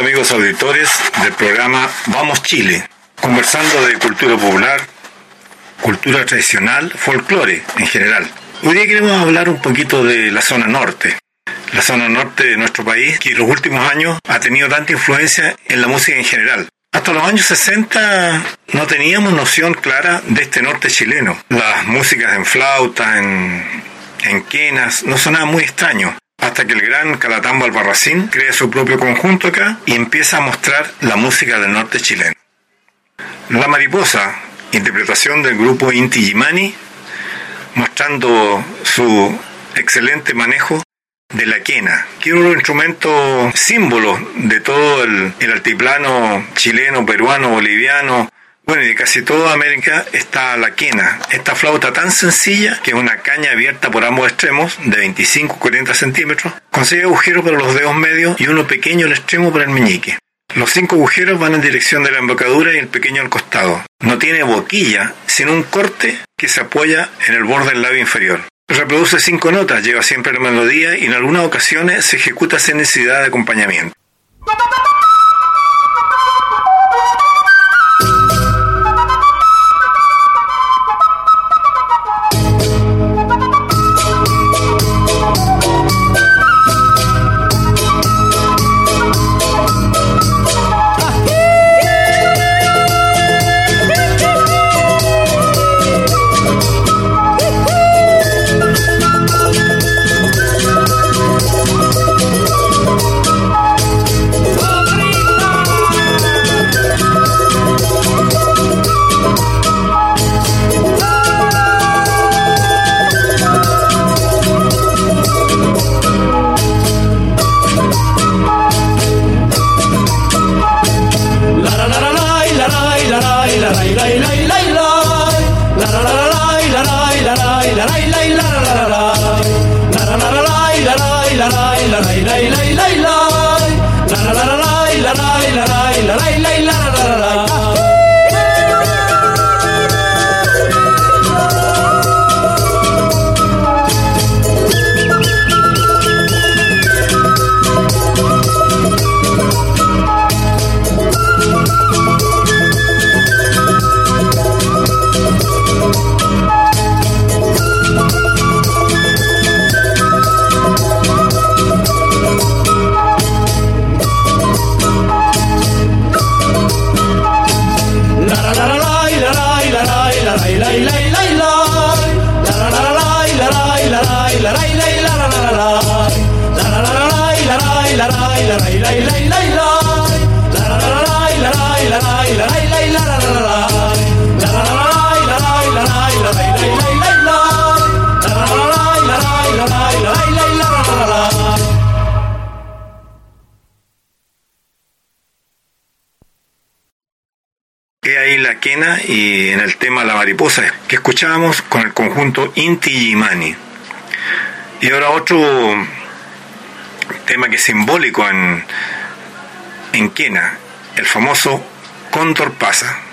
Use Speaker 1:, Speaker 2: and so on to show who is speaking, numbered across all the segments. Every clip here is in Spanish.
Speaker 1: Amigos auditores del programa Vamos Chile, conversando de cultura popular, cultura tradicional, folclore en general. Hoy día queremos hablar un poquito de la zona norte. La zona norte de nuestro país, que en los últimos años ha tenido tanta influencia en la música en general. Hasta los años 60 no teníamos noción clara de este norte chileno. Las músicas en flauta, en, en quenas, no sonaban muy extraños hasta que el gran Calatambo Albarracín crea su propio conjunto acá y empieza a mostrar la música del norte chileno. La Mariposa, interpretación del grupo Inti Gimani, mostrando su excelente manejo de la quena, que es un instrumento símbolo de todo el, el altiplano chileno, peruano, boliviano, bueno, y de casi toda América está la quena, esta flauta tan sencilla que es una caña abierta por ambos extremos de 25-40 centímetros, con seis agujeros para los dedos medios y uno pequeño al extremo para el meñique. Los cinco agujeros van en dirección de la embocadura y el pequeño al costado. No tiene boquilla, sino un corte que se apoya en el borde del labio inferior. Reproduce cinco notas, lleva siempre la melodía y en algunas ocasiones se ejecuta sin necesidad de acompañamiento. Escuchábamos con el conjunto Inti Yimani. Y ahora otro tema que es simbólico en, en quena, el famoso Cóndor pasa.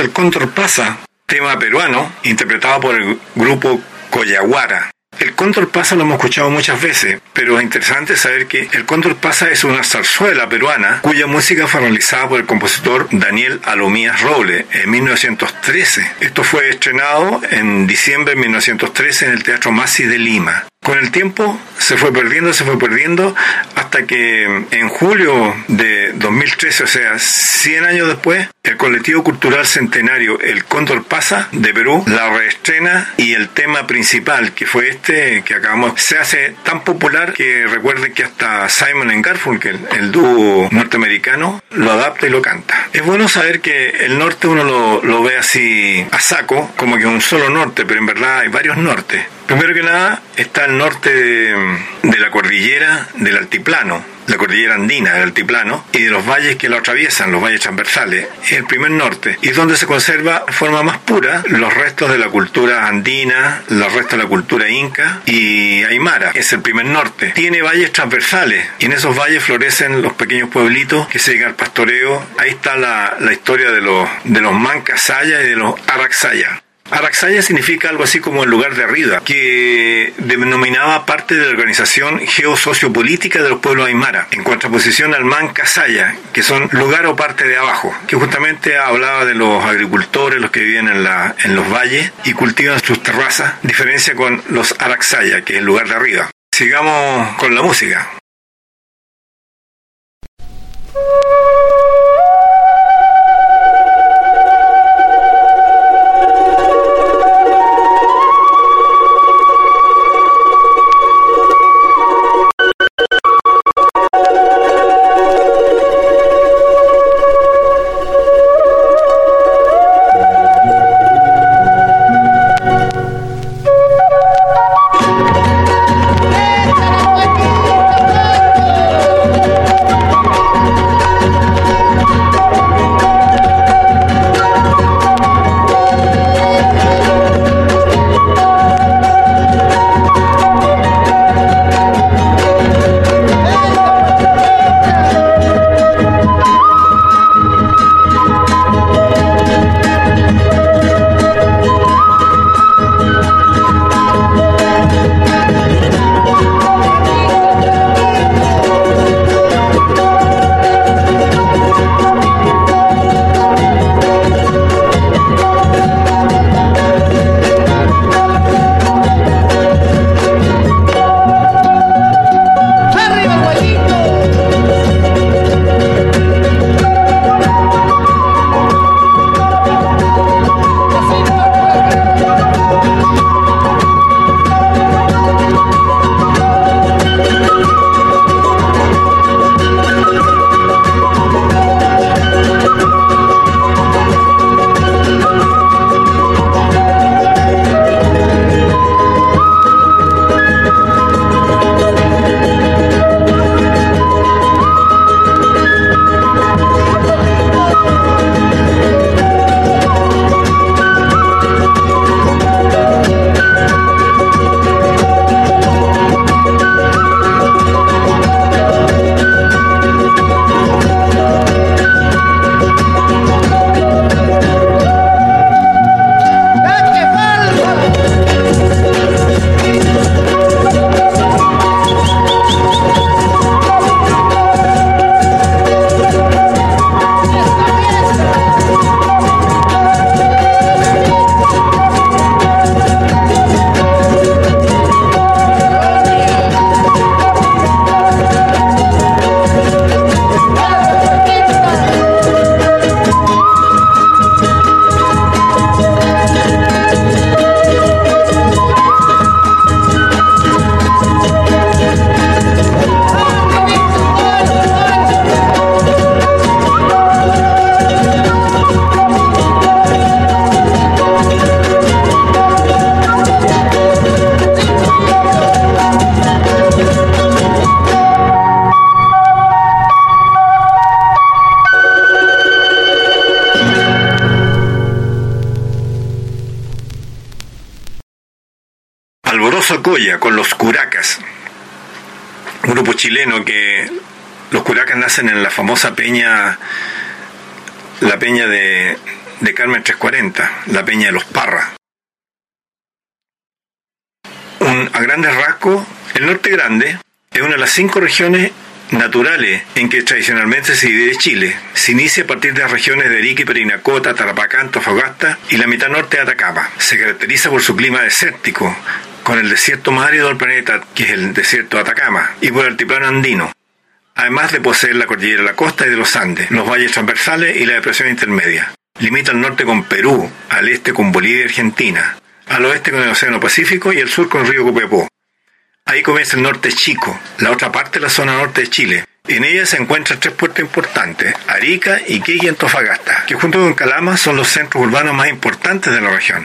Speaker 1: El Cóndor Pasa, tema peruano, interpretado por el grupo Coyaguara. El Cóndor Pasa lo hemos escuchado muchas veces, pero es interesante saber que el Cóndor Pasa es una zarzuela peruana cuya música fue realizada por el compositor Daniel Alomías Roble en 1913. Esto fue estrenado en diciembre de 1913 en el Teatro Masi de Lima Con el tiempo se fue perdiendo, se fue perdiendo, hasta que en julio de 2013, o sea, 100 años después, colectivo cultural centenario El Cóndor Pasa de Perú la reestrena y el tema principal, que fue este que acabamos, se hace tan popular que recuerden que hasta Simon Garfunkel, el dúo norteamericano, lo adapta y lo canta. Es bueno saber que el norte uno lo, lo ve así a saco, como que un solo norte, pero en verdad hay varios nortes. Primero que nada está el norte de, la cordillera del altiplano, la cordillera andina del altiplano y de los valles que lo atraviesan, los valles transversales, el primer norte, y donde se conserva de forma más pura los restos de la cultura andina, los restos de la cultura inca y aymara, es el primer norte. Tiene valles transversales y en esos valles florecen los pequeños pueblitos que se dedican al pastoreo. Ahí está la, historia de los, de los mancasaya y de los araxaya. Araxaya significa algo así como el lugar de arriba, que denominaba parte de la organización geosociopolítica de los pueblos aymara, en contraposición al Mancasaya, que son lugar o parte de abajo, que justamente hablaba de los agricultores, los que viven en, la, en los valles y cultivan sus terrazas, diferencia con los Araxaya, que es el lugar de arriba. Sigamos con la música. La peña de, Carmen 340, la peña de los Parras. Un, a grandes rasgos, el norte grande es una de las cinco regiones naturales en que tradicionalmente se divide Chile. Se inicia a partir de las regiones de Arica Perinacota, Tarapacá, Antofagasta y la mitad norte de Atacama. Se caracteriza por su clima desértico, con el desierto más árido del planeta, que es el desierto de Atacama, y por el altiplano andino, además de poseer la cordillera de la costa y de los Andes, los valles transversales y la depresión intermedia. Limita al norte con Perú, al este con Bolivia y Argentina, al oeste con el Océano Pacífico y al sur con el río Copiapó. Ahí comienza el norte chico, la otra parte de la zona norte de Chile. En ella se encuentran tres puertos importantes, Arica, Iquique y Antofagasta, que junto con Calama son los centros urbanos más importantes de la región.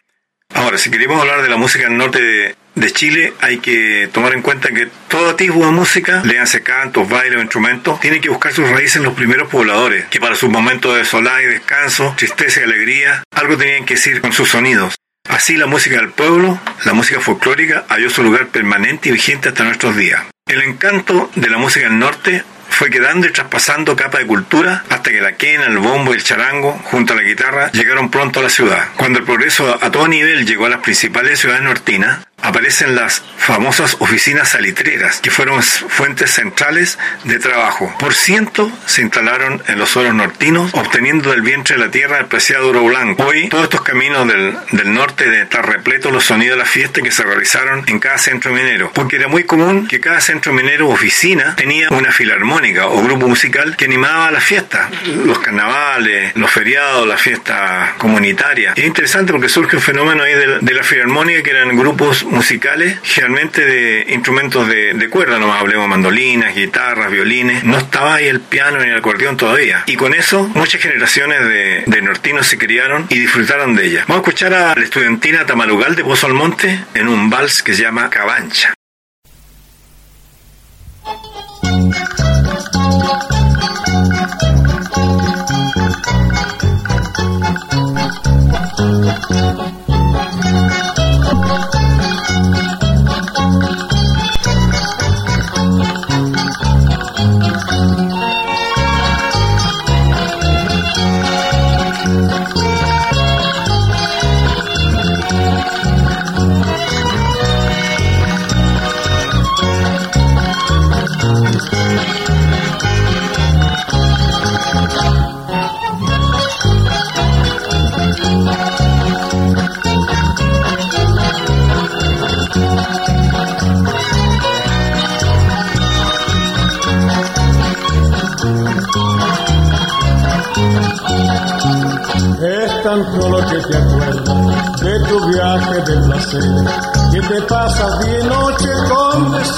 Speaker 1: Ahora, si queremos hablar de la música del norte de, de Chile, hay que tomar en cuenta que todo tipo de música, léanse cantos, bailes o instrumentos, tiene que buscar sus raíces en los primeros pobladores, que para sus momentos de solar y descanso, tristeza y alegría, algo tenían que decir con sus sonidos. Así la música del pueblo, la música folclórica, halló su lugar permanente y vigente hasta nuestros días. El encanto de la música del norte fue quedando y traspasando capa de cultura hasta que la quena, el bombo y el charango, junto a la guitarra, llegaron pronto a la ciudad. Cuando el progreso a todo nivel llegó a las principales ciudades nortinas, aparecen las famosas oficinas salitreras, que fueron fuentes centrales de trabajo. Por ciento se instalaron en los suelos nortinos, obteniendo del vientre de la tierra el preciado oro blanco. Hoy, todos estos caminos del, del norte de estar repletos los sonidos de la fiesta que se realizaron en cada centro minero, porque era muy común que cada centro minero oficina tenía una filarmónica o grupo musical que animaba las fiestas, los carnavales, los feriados, las fiestas comunitarias. Es interesante porque surge un fenómeno ahí de, de la filarmónica que eran grupos musicales, generalmente de instrumentos de, de cuerda, nomás hablemos mandolinas, guitarras, violines, no estaba ahí el piano ni el acordeón todavía. Y con eso muchas generaciones de, de nortinos se criaron y disfrutaron de ella. Vamos a escuchar a la estudiantina Tamarugal de Pozo Almonte en un vals que se llama Cabancha.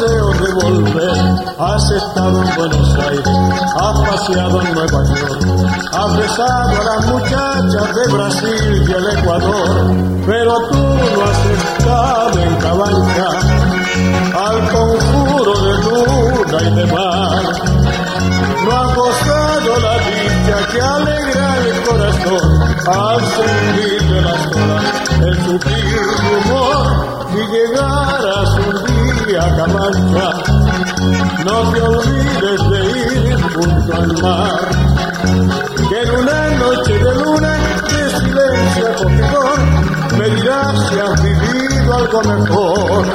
Speaker 2: Deseo de volver. Has estado en Buenos Aires, has paseado en Nueva York, has besado a las muchachas de Brasil y el Ecuador, pero tú no has estado en Cabanca, al conjuro de luna y de mar. No has gozado la dicha que alegra el corazón al sentir de las olas el sutil rumor y llegarás un día No te olvides de ir junto al mar, que en una noche de luna de silencio acogedor me dirás si has vivido algo mejor.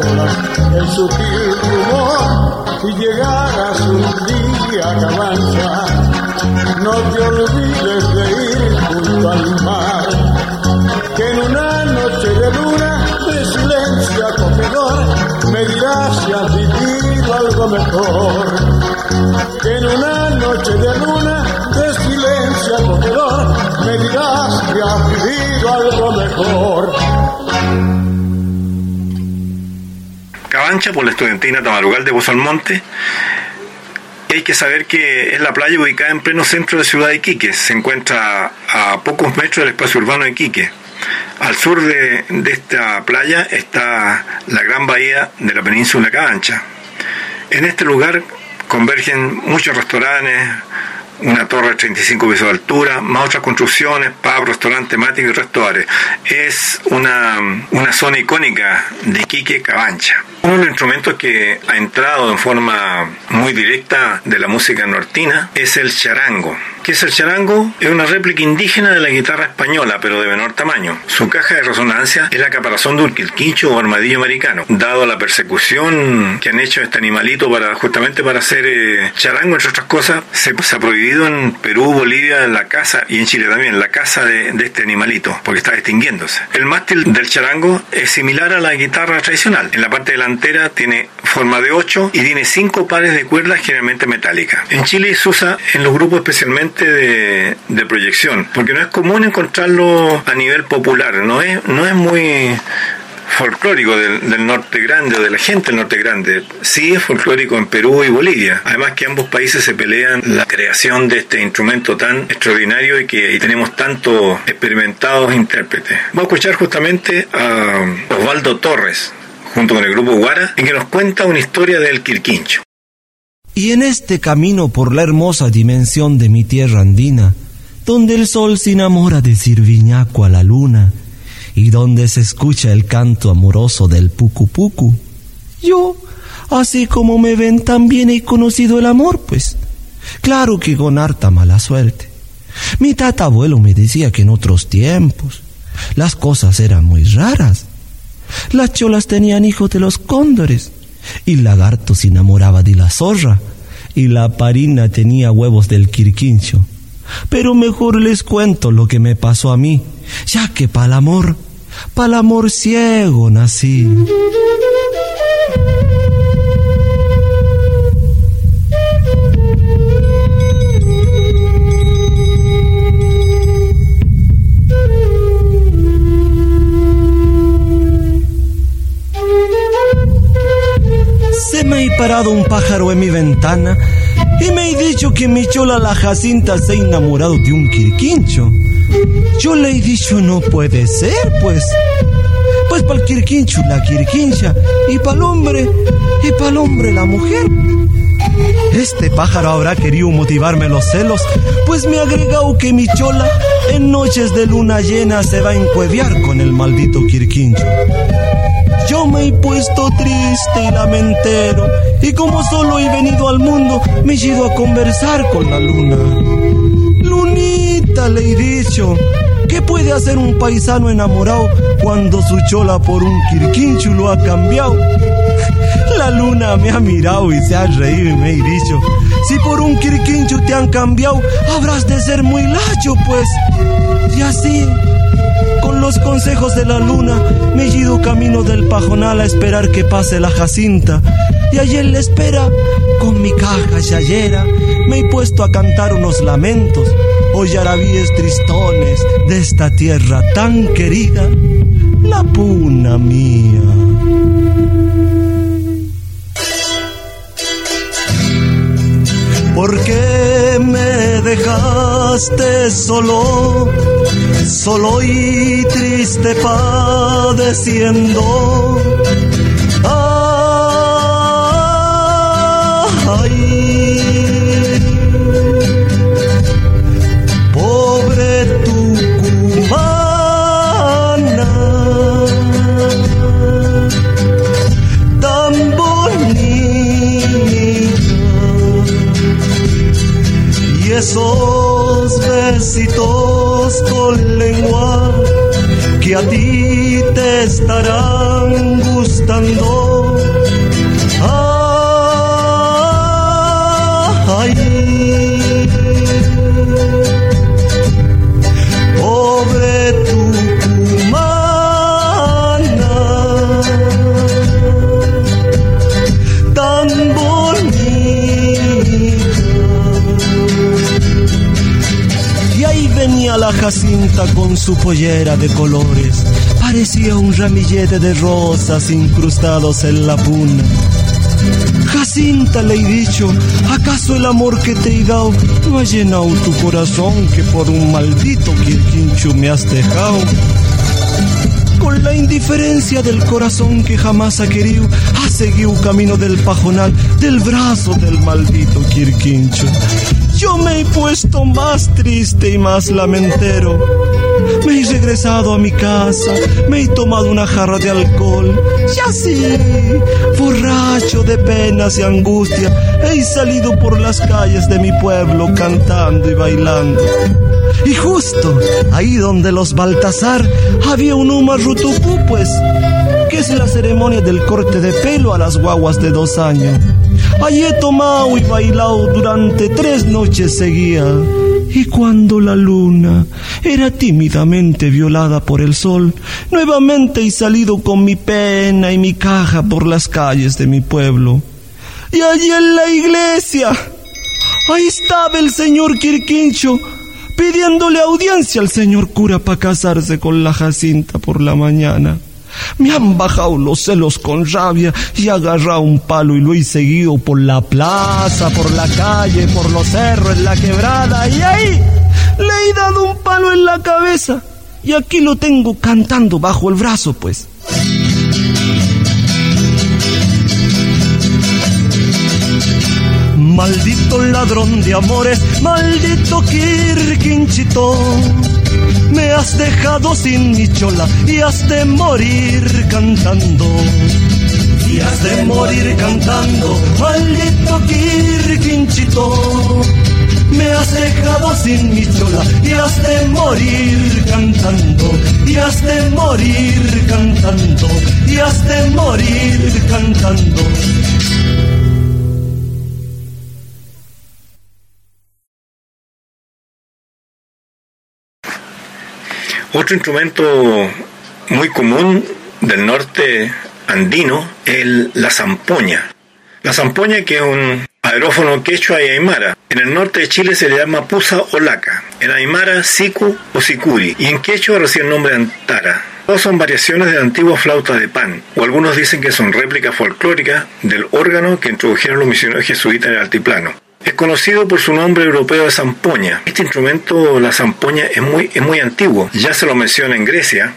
Speaker 2: Olas el sutil rumor. Si llegaras un día a Cabancha, no te olvides de ir junto al mar que en una noche de luna de silencio acogedor me dirás si has vivido algo mejor. Que en una noche de luna de silencio acogedor me dirás si has vivido algo mejor.
Speaker 1: Cabancha por la estudiantina Tamarugal de Pozo Almonte. Hay que saber que es la playa ubicada en pleno centro de la ciudad de Iquique. Se encuentra a pocos metros del espacio urbano de Iquique. Al sur de, de, esta playa está la gran bahía de la península Cabancha. En este lugar convergen muchos restaurantes, una torre de 35 pisos de altura, más otras construcciones, pub, restaurante temático y restaurantes. Es una, una zona icónica de Iquique Cabancha. Los instrumentos que ha entrado en forma muy directa de la música nortina es el charango. ¿Qué es el charango? Es una réplica indígena de la guitarra española, pero de menor tamaño. Su caja de resonancia es la caparazón de un quilquincho o armadillo americano. Dado la persecución que han hecho este animalito para justamente para hacer eh, charango, entre otras cosas, se, ha prohibido en Perú, Bolivia, la caza y en Chile también, la caza de, de este animalito, porque está extinguiéndose. El mástil del charango es similar a la guitarra tradicional. En la parte delantera tiene forma de 8 y tiene 5 pares de cuerdas generalmente metálicas. En Chile se usa en los grupos especialmente de, proyección, porque no es común encontrarlo a nivel popular, no es, no es muy folclórico del, norte grande o de la gente del norte grande. Sí es folclórico en Perú y Bolivia. Además que ambos países se pelean la creación de este instrumento tan extraordinario y que tenemos tantos experimentados intérpretes. Vamos a escuchar justamente a Osvaldo Torres junto con el grupo Guara en que nos cuenta una historia del Quirquincho.
Speaker 3: Y en este camino por la hermosa dimensión de mi tierra andina, donde el sol se enamora de Sirviñaco a la luna, y donde se escucha el canto amoroso del pucu pucu, yo, así como me ven, también he conocido el amor, pues. Claro que con harta mala suerte. Mi tatabuelo me decía que en otros tiempos las cosas eran muy raras. Las cholas tenían hijos de los cóndores y lagarto se enamoraba de la zorra, y la parina tenía huevos del quirquincho. Pero mejor les cuento lo que me pasó a mí, ya que pa'l amor, pa'l amor ciego nací. Me he parado un pájaro en mi ventana y me he dicho que mi chola la Jacinta se ha enamorado de un quirquincho. Yo le he dicho, no puede ser, pues. Pues para el quirquincho la quirquincha y para el hombre, y para el hombre la mujer. Este pájaro habrá querido motivarme los celos, pues me ha agregado que mi chola en noches de luna llena se va a encueviar con el maldito quirquincho. Yo me he puesto triste y lamentero, y como solo he venido al mundo, me he ido a conversar con la luna. Lunita, le he dicho, ¿qué puede hacer un paisano enamorado cuando su chola por un quirquincho lo ha cambiado? La luna me ha mirado y se ha reído y me ha dicho, si por un quirquincho te han cambiado, habrás de ser muy lacho, pues. Y así los consejos de la luna me he ido camino del pajonal a esperar que pase la jacinta. Y en la espera, con mi caja yayera, me he puesto a cantar unos lamentos o yarabíes tristones de esta tierra tan querida, la puna mía. ¿Por qué me dejaste solo? Solo y triste padeciendo. Ay, pobre Tucumana, tan bonita, y esos besitos con que a ti te estarán gustando. Jacinta con su pollera de colores. Parecía un ramillete de rosas incrustados en la puna. Jacinta le he dicho, ¿acaso el amor que te he dado no ha llenado tu corazón que por un maldito quirquincho me has dejado? Con la indiferencia del corazón que jamás ha querido, ha seguido camino del pajonal, del brazo del maldito quirquincho. Yo me he puesto más triste y más lamentero. Me he regresado a mi casa, me he tomado una jarra de alcohol y así, borracho de penas y angustia, he salido por las calles de mi pueblo cantando y bailando. Y justo ahí donde los Baltasar había un Uma Rutupu, pues, que es la ceremonia del corte de pelo a las guaguas de dos años. Allí he tomado y bailado durante tres noches seguidas. Y cuando la luna era tímidamente violada por el sol, nuevamente he salido con mi pena y mi caja por las calles de mi pueblo. Y allí en la iglesia, ahí estaba el señor Quirquincho pidiéndole audiencia al señor cura para casarse con la Jacinta por la mañana. Me han bajado los celos con rabia y agarrado un palo y lo he seguido por la plaza, por la calle, por los cerros, en la quebrada y ahí le he dado un palo en la cabeza y aquí lo tengo cantando bajo el brazo pues. Maldito ladrón de amores, maldito Quirquinchito. Me has dejado sin mi chola y has de morir cantando. Y has de morir cantando, maldito Quirquinchito. Me has dejado sin mi chola y has de morir cantando. Y has de morir cantando. Y has de morir cantando.
Speaker 1: Otro instrumento muy común del norte andino es la zampoña. La zampoña que es un aerófono quechua y aymara. En el norte de Chile se le llama pusa o laca. En aymara, siku o sicuri. Y en quechua recibe el nombre de antara. Todas son variaciones de la antigua flauta de pan, o algunos dicen que son réplicas folclóricas del órgano que introdujeron los misioneros jesuitas en el altiplano. Es conocido por su nombre europeo de zampoña. Este instrumento, la zampoña, es muy, es muy antiguo. Ya se lo menciona en Grecia.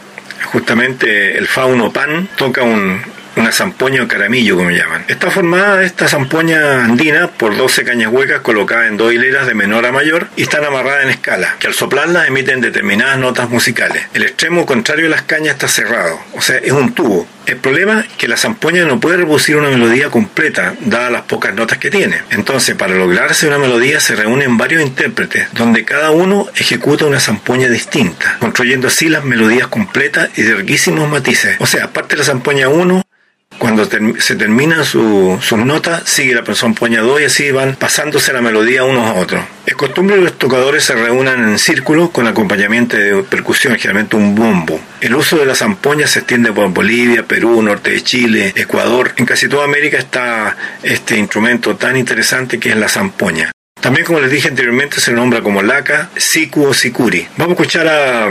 Speaker 1: Justamente el fauno pan toca un, una zampoña o caramillo, como llaman. Está formada esta zampoña andina por 12 cañas huecas colocadas en dos hileras de menor a mayor y están amarradas en escala, que al soplarlas emiten determinadas notas musicales. El extremo contrario de las cañas está cerrado, o sea, es un tubo. El problema es que la zampoña no puede reproducir una melodía completa, dadas las pocas notas que tiene. Entonces, para lograrse una melodía se reúnen varios intérpretes, donde cada uno ejecuta una zampoña distinta, construyendo así las melodías completas y de riquísimos matices. O sea, aparte de la zampoña 1, cuando se terminan sus notas, sigue la persona poña 2 y así van pasándose la melodía unos a otros. Es costumbre que los tocadores se reúnan en círculo con acompañamiento de percusión, generalmente un bombo. El uso de la zampoña se extiende por Bolivia, Perú, norte de Chile, Ecuador. En casi toda América está este instrumento tan interesante que es la zampoña. También, como les dije anteriormente, se nombra como laca, siku o sikuri. Vamos a escuchar a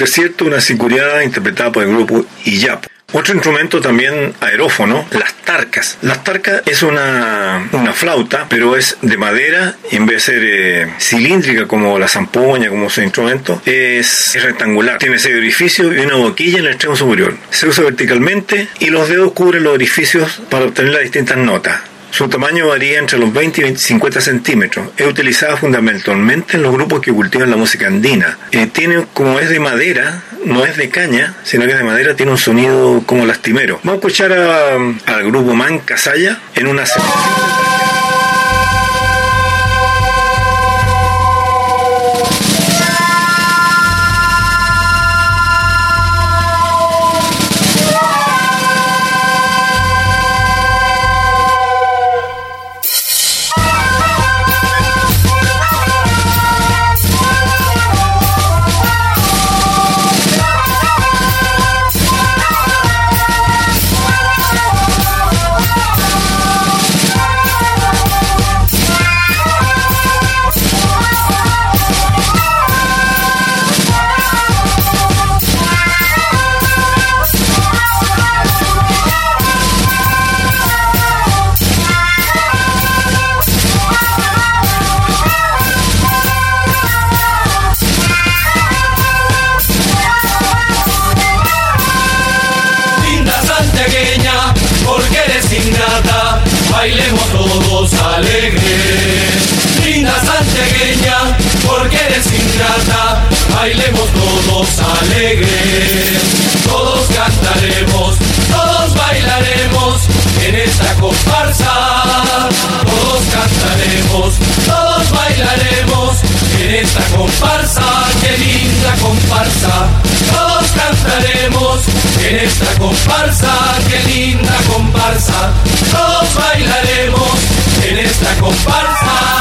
Speaker 1: Desierto, una sicuriada interpretada por el grupo Iyap. Otro instrumento también aerófono, las tarcas. Las tarcas es una, una flauta, pero es de madera y en vez de ser eh, cilíndrica como la zampoña, como su instrumento, es, es rectangular. Tiene seis orificios y una boquilla en el extremo superior. Se usa verticalmente y los dedos cubren los orificios para obtener las distintas notas. Su tamaño varía entre los 20 y 50 centímetros. Es utilizada fundamentalmente en los grupos que cultivan la música andina. Eh, tiene, como es de madera, no es de caña, sino que es de madera, tiene un sonido como lastimero. Vamos a escuchar al grupo Man Casalla en una selección.
Speaker 4: Comparsa. Qué linda comparsa. Todos bailaremos en esta comparsa.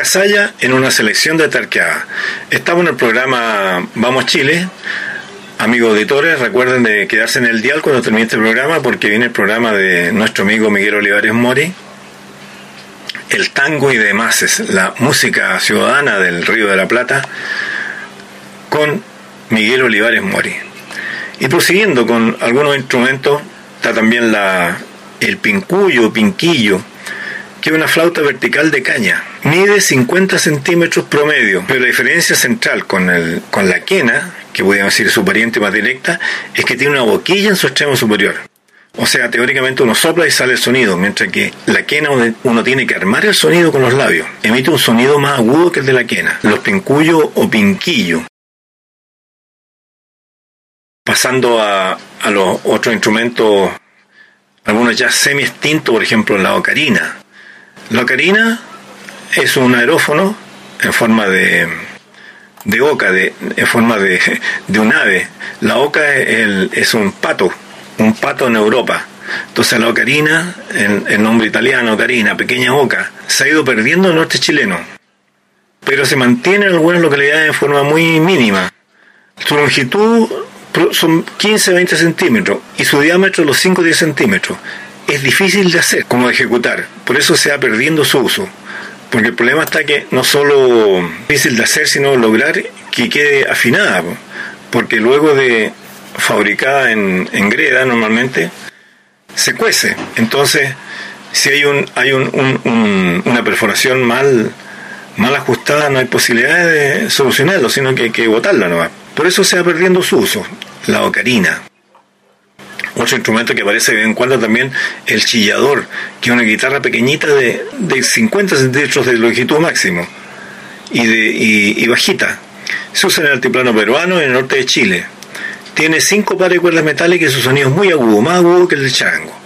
Speaker 1: Casalla en una selección de Tarqueada. Estamos en el programa Vamos Chile. Amigos auditores, recuerden de quedarse en el dial cuando termine este programa porque viene el programa de nuestro amigo Miguel Olivares Mori. el tango y demás, es la música ciudadana del Río de la Plata, con Miguel Olivares Mori. Y prosiguiendo con algunos instrumentos, está también la, el pincuyo, pinquillo, que es una flauta vertical de caña. Mide 50 centímetros promedio, pero la diferencia central con, el, con la quena, que podríamos decir su pariente más directa, es que tiene una boquilla en su extremo superior. O sea, teóricamente uno sopla y sale el sonido, mientras que la quena uno tiene que armar el sonido con los labios. Emite un sonido más agudo que el de la quena. Los pincuyos o pinquillo. Pasando a, a los otros instrumentos, algunos ya semi extintos, por ejemplo la ocarina. La ocarina es un aerófono en forma de, de oca, de, en forma de, de un ave. La oca es, el, es un pato un pato en Europa. Entonces la ocarina, el, nombre italiano, ocarina, pequeña oca, se ha ido perdiendo en el norte chileno, pero se mantiene en algunas localidades en forma muy mínima. Su longitud son 15-20 centímetros y su diámetro los 5-10 centímetros. Es difícil de hacer, como de ejecutar, por eso se va perdiendo su uso. Porque el problema está que no solo es difícil de hacer, sino lograr que quede afinada. Porque luego de fabricada en, en greda normalmente, se cuece. Entonces, si hay un hay un, un, una perforación mal mal ajustada, no hay posibilidad de solucionarlo, sino que hay que botarla nomás. Por eso se va perdiendo su uso, la ocarina. Otro instrumento que aparece de vez en cuando también, el chillador, que es una guitarra pequeñita de, de 50 centímetros de longitud máximo y, de, y, bajita. Se usa en el altiplano peruano y en el norte de Chile tiene cinco pares de cuerdas metálicas y su sonido es muy agudo, más agudo que el del charango.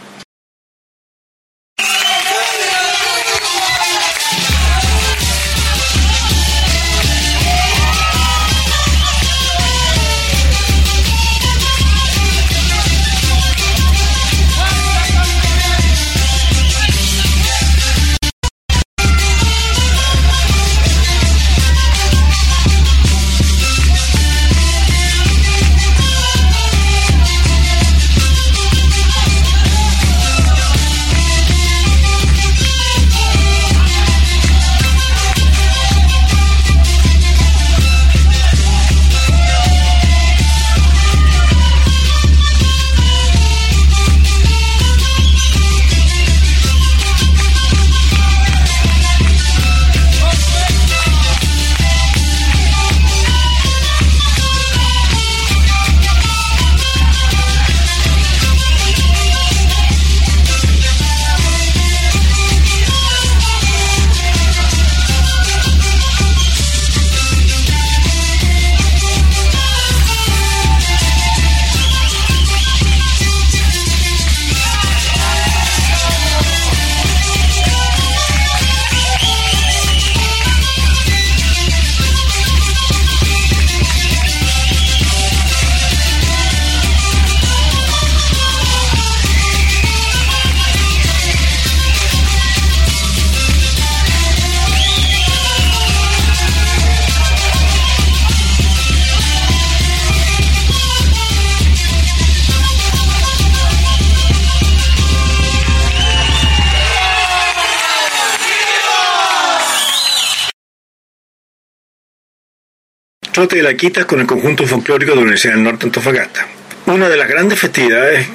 Speaker 1: Trote de la Quitas con el conjunto folclórico de la Universidad del Norte Antofagasta. Una de las grandes festividades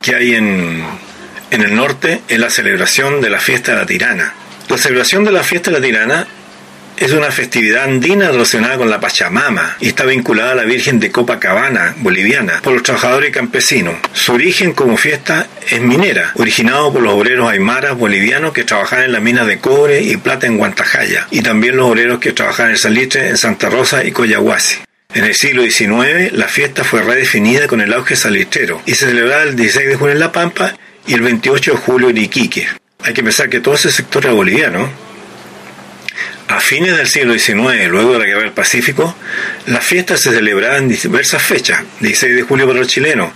Speaker 1: que hay en, en el norte es la celebración de la fiesta de la tirana. La celebración de la fiesta de la tirana es una festividad andina relacionada con la Pachamama y está vinculada a la Virgen de Copacabana, boliviana, por los trabajadores campesinos. Su origen como fiesta es minera, originado por los obreros aymaras bolivianos que trabajaban en las minas de cobre y plata en Guantajaya, y también los obreros que trabajaban en salitre en Santa Rosa y Coyahuasi. En el siglo XIX, la fiesta fue redefinida con el auge salitrero y se celebraba el 16 de junio en La Pampa y el 28 de julio en Iquique. Hay que pensar que todo ese sector era boliviano. A fines del siglo XIX, luego de la Guerra del Pacífico, las fiestas se celebraban en diversas fechas, 16 de julio para los chilenos,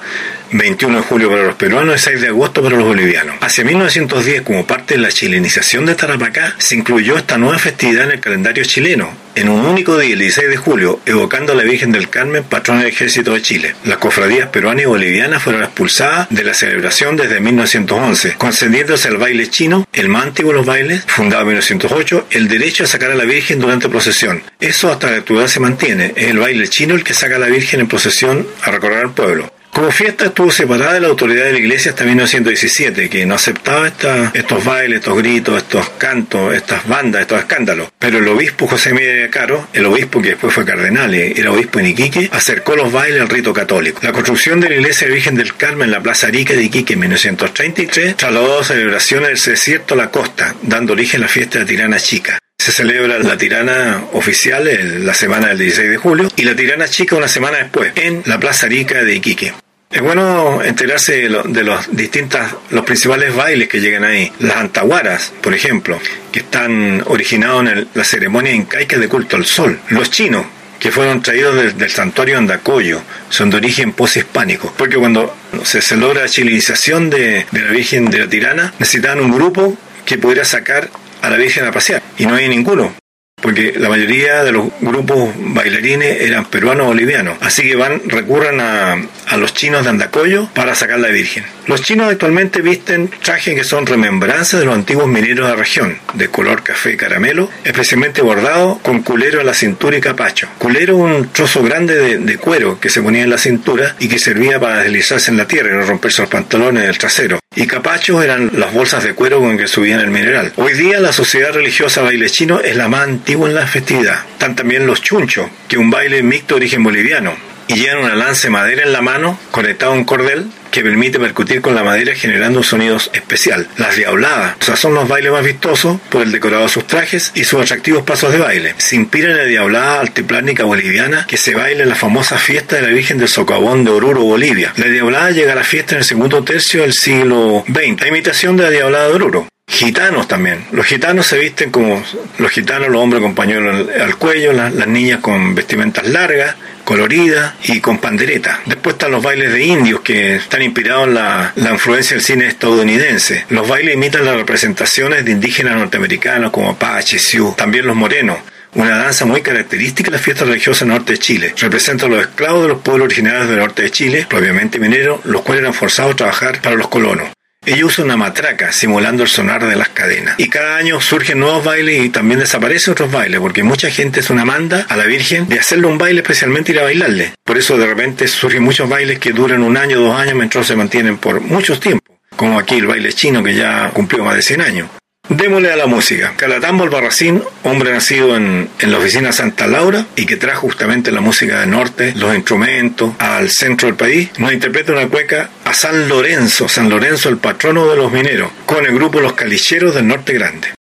Speaker 1: 21 de julio para los peruanos y 6 de agosto para los bolivianos. Hacia 1910, como parte de la chilenización de Tarapacá, se incluyó esta nueva festividad en el calendario chileno, en un único día, el 16 de julio, evocando a la Virgen del Carmen, patrona del Ejército de Chile. Las cofradías peruanas y bolivianas fueron expulsadas de la celebración desde 1911, concediéndose al baile chino, el de los bailes, fundado en 1908, el derecho a sacar a la Virgen durante procesión. Eso hasta la actualidad se mantiene. Es el baile chino el que saca a la Virgen en procesión a recorrer el pueblo. Como fiesta estuvo separada de la autoridad de la iglesia hasta 1917, que no aceptaba estos bailes, estos gritos, estos cantos, estas bandas, estos escándalos. Pero el obispo José Miguel Caro, el obispo que después fue cardenal y era obispo en Iquique, acercó los bailes al rito católico. La construcción de la iglesia Virgen del Carmen en la Plaza Arica de Iquique en 1933 trasladó celebraciones del desierto a la costa, dando origen a la fiesta de Tirana Chica. Se celebra la tirana oficial en la semana del 16 de julio y la tirana chica una semana después en la Plaza Arica de Iquique. Es bueno enterarse de, los distintas, los principales bailes que llegan ahí. Las antaguaras, por ejemplo, que están originados en la ceremonia incaica de culto al sol. Los chinos, que fueron traídos del, santuario Andacoyo, son de origen poshispánico, porque cuando se, logra la chilenización de, de la Virgen de la Tirana, necesitaban un grupo que pudiera sacar a la Virgen a pasear. Y no hay ninguno, porque la mayoría de los grupos bailarines eran peruanos o bolivianos. Así que van, recurren a, a los chinos de Andacoyo para sacar la Virgen. Los chinos actualmente visten trajes que son remembranzas de los antiguos mineros de la región, de color café y caramelo, especialmente bordado con culero en la cintura y capacho. Culero un trozo grande de, cuero que se ponía en la cintura y que servía para deslizarse en la tierra y no romperse los pantalones del trasero. Y capachos eran las bolsas de cuero con que subían el mineral. Hoy día la sociedad religiosa baile chino es la más antigua en la festividad. Están también los chunchos, que un baile mixto de origen boliviano y llevan una lanza de madera en la mano conectado a un cordel que permite percutir con la madera generando un sonido especial. Las diabladas, o sea, son los bailes más vistosos por el decorado de sus trajes y sus atractivos pasos de baile. Se inspira en la diablada altiplánica boliviana que se baila en la famosa fiesta de la Virgen del Socavón de Oruro, Bolivia. La diablada llega a la fiesta en el segundo tercio del siglo XX, a imitación de la diablada de Oruro gitanos también. Los gitanos se visten como los gitanos, los hombres con pañuelo al cuello, las, las niñas con vestimentas largas, colorida y con pandereta. Después están los bailes de indios que están inspirados en la, influencia del cine estadounidense. Los bailes imitan las representaciones de indígenas norteamericanos como Apache, Sioux, también los morenos una danza muy característica de la fiesta religiosa norte de Chile. Representa a los esclavos de los pueblos originarios del norte de Chile, propiamente mineros, los cuales eran forzados a trabajar para los colonos. Ella usa una matraca simulando el sonar de las cadenas. Y cada año surgen nuevos bailes y también desaparecen otros bailes, porque mucha gente es una manda a la Virgen de hacerle un baile especialmente ir a bailarle. Por eso de repente surgen muchos bailes que duran un año, dos años, mientras se mantienen por muchos tiempos. Como aquí el baile chino que ya cumplió más de 100 años. Démosle a la música. Calatambo Albarracín, hombre nacido en, en, la oficina Santa Laura y que trajo justamente la música del norte, los instrumentos, al centro del país, nos interpreta una cueca a San Lorenzo, San Lorenzo el patrono de los mineros, con el grupo Los Calicheros del Norte Grande.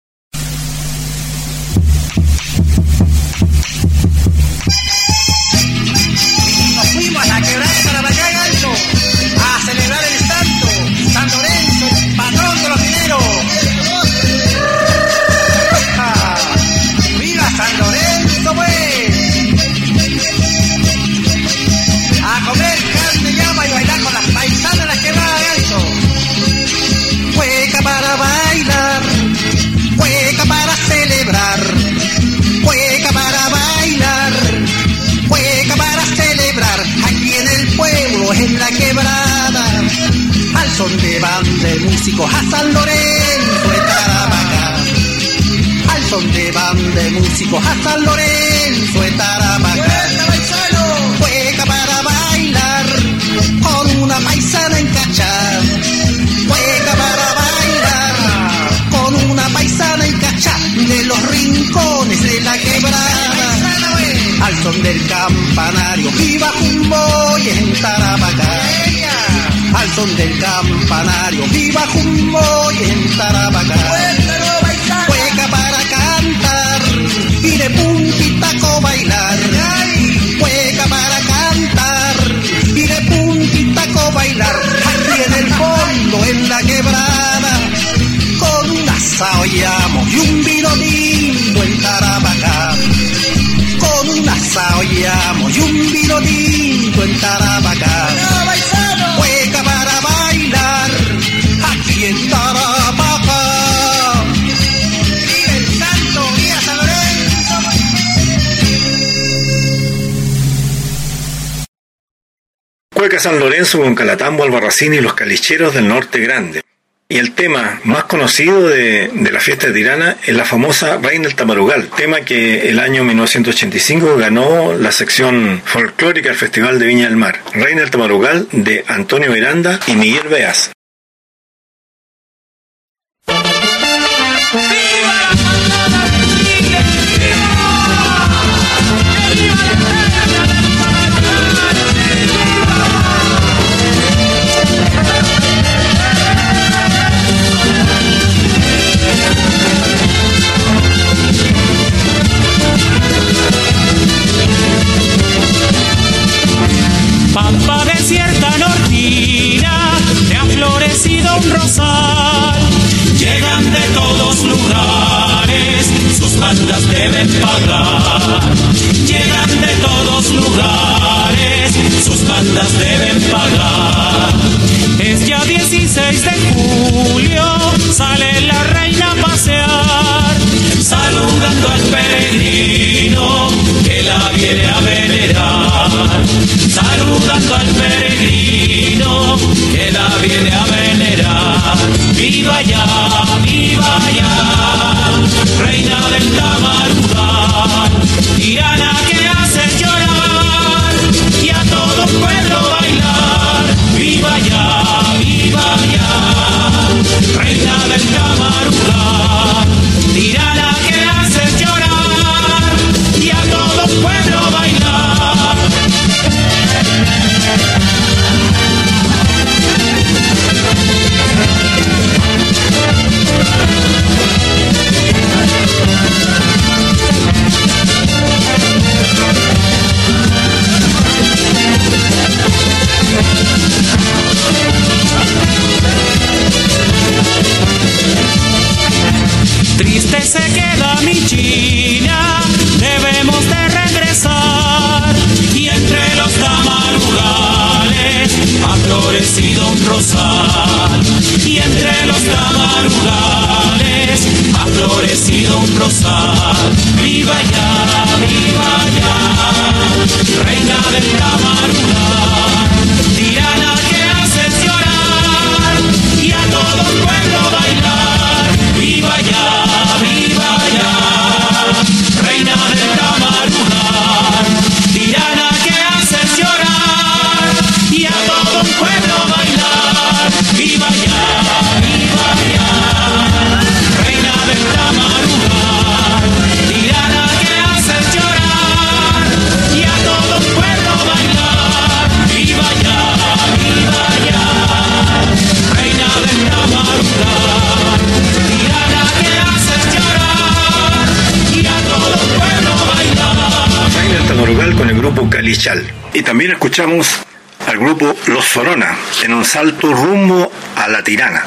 Speaker 5: Músicos a San Lorenzo de Tarapacá. Al son de van de músicos a San Lorenzo de Tarapacá. Juega para bailar con una paisana en cachar. Juega para bailar con una paisana en cachar de los rincones de la quebrada. Al son del campanario, viva Jumboy en Tarapacá al son del campanario. Viva Jumbo y en Tarapacá. Juega para cantar y de puntitaco bailar. Juega para cantar y de puntitaco bailar. Aquí en el fondo, en la quebrada, con un asado y un vino lindo en Tarapacá. Con un asado y un vino
Speaker 1: San Lorenzo con Calatambo, Albarracín y los Calicheros del Norte Grande. Y el tema más conocido de, de, la fiesta de Tirana es la famosa Reina del Tamarugal, tema que el año 1985 ganó la sección folclórica del Festival de Viña del Mar. Reina del Tamarugal de Antonio Miranda y Miguel Beas.
Speaker 4: Llegan de todos lugares, sus bandas deben pagar. Llegan de todos lugares, sus bandas deben pagar. Es ya 16 de julio, sale la reina a pasear, saludando al peregrino que la viene a venerar. Saludando al peregrino que la viene a venerar. Viva ya, viva ya, reina del Tamarugal, tirana que hace llorar y a todo pueblo bailar. Viva ya, viva ya, reina del Tamarugal, Y
Speaker 1: también escuchamos al grupo Los Sorona en un salto rumbo a la Tirana.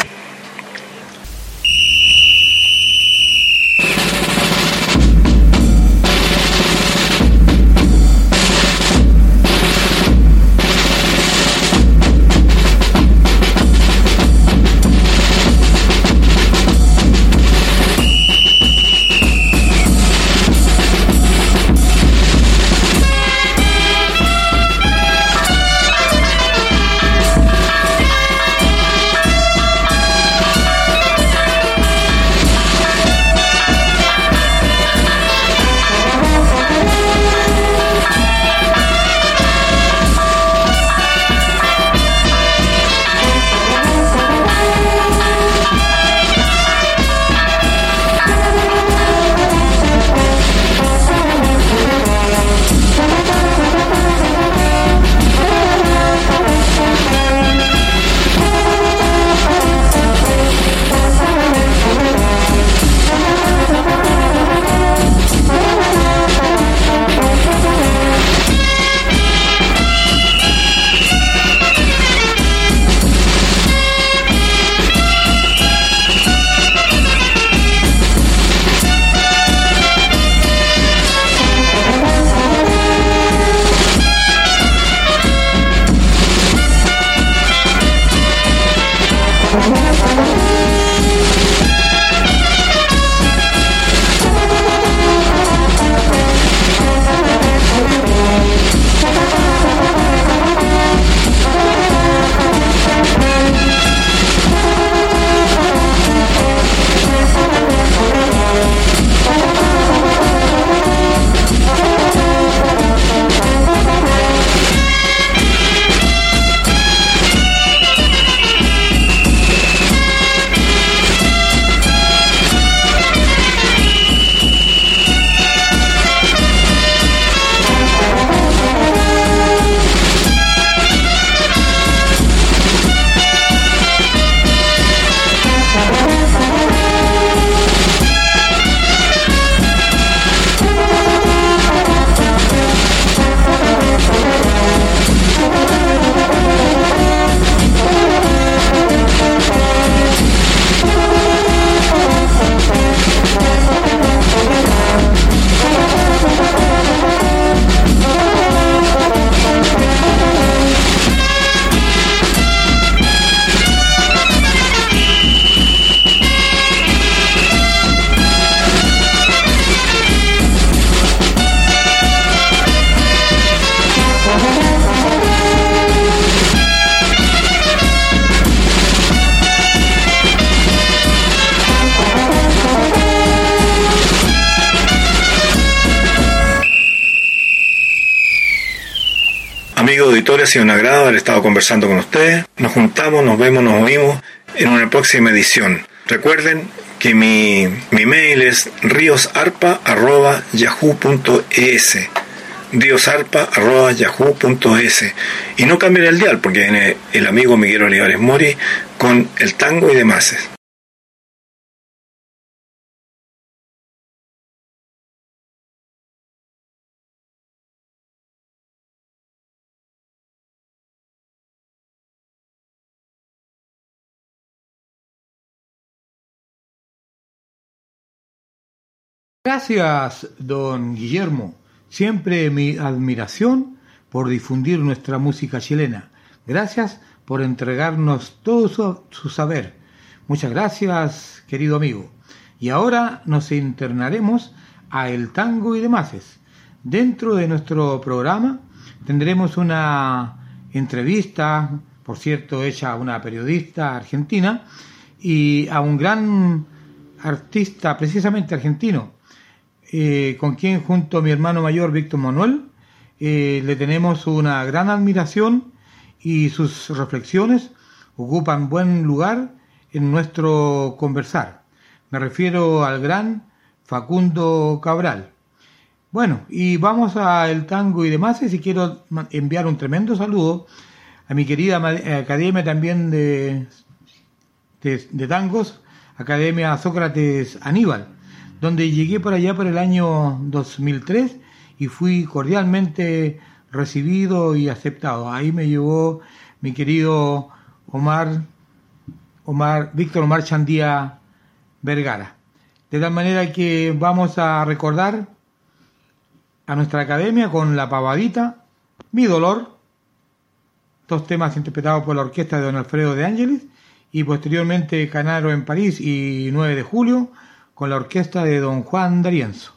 Speaker 1: Sido un agrado haber estado conversando con ustedes. Nos juntamos, nos vemos, nos oímos en una próxima edición. Recuerden que mi, mi mail es riosarpa.yahoo.es riosarpa.yahoo.es y no cambien el dial porque viene el amigo Miguel Olivares Mori con el tango y demás.
Speaker 6: Gracias, don Guillermo. Siempre mi admiración por difundir nuestra música chilena. Gracias por entregarnos todo su, su saber. Muchas gracias, querido amigo. Y ahora nos internaremos a el tango y demás. Dentro de nuestro programa tendremos una entrevista, por cierto, hecha a una periodista argentina y a un gran artista, precisamente argentino, eh, con quien junto a mi hermano mayor Víctor Manuel eh, le tenemos una gran admiración y sus reflexiones ocupan buen lugar en nuestro conversar. Me refiero al gran Facundo Cabral. Bueno, y vamos al tango y demás, y si quiero enviar un tremendo saludo a mi querida academia también de, de, de tangos, Academia Sócrates Aníbal, donde llegué por allá por el año 2003 y fui cordialmente recibido y aceptado. Ahí me llevó mi querido Omar, Omar, Víctor Omar Chandía Vergara. De tal manera que vamos a recordar a nuestra academia con La Pavadita, Mi Dolor, dos temas interpretados por la orquesta de Don Alfredo de Ángeles, y posteriormente Canaro en París y 9 de julio, con la orquesta de don Juan D'Arienzo.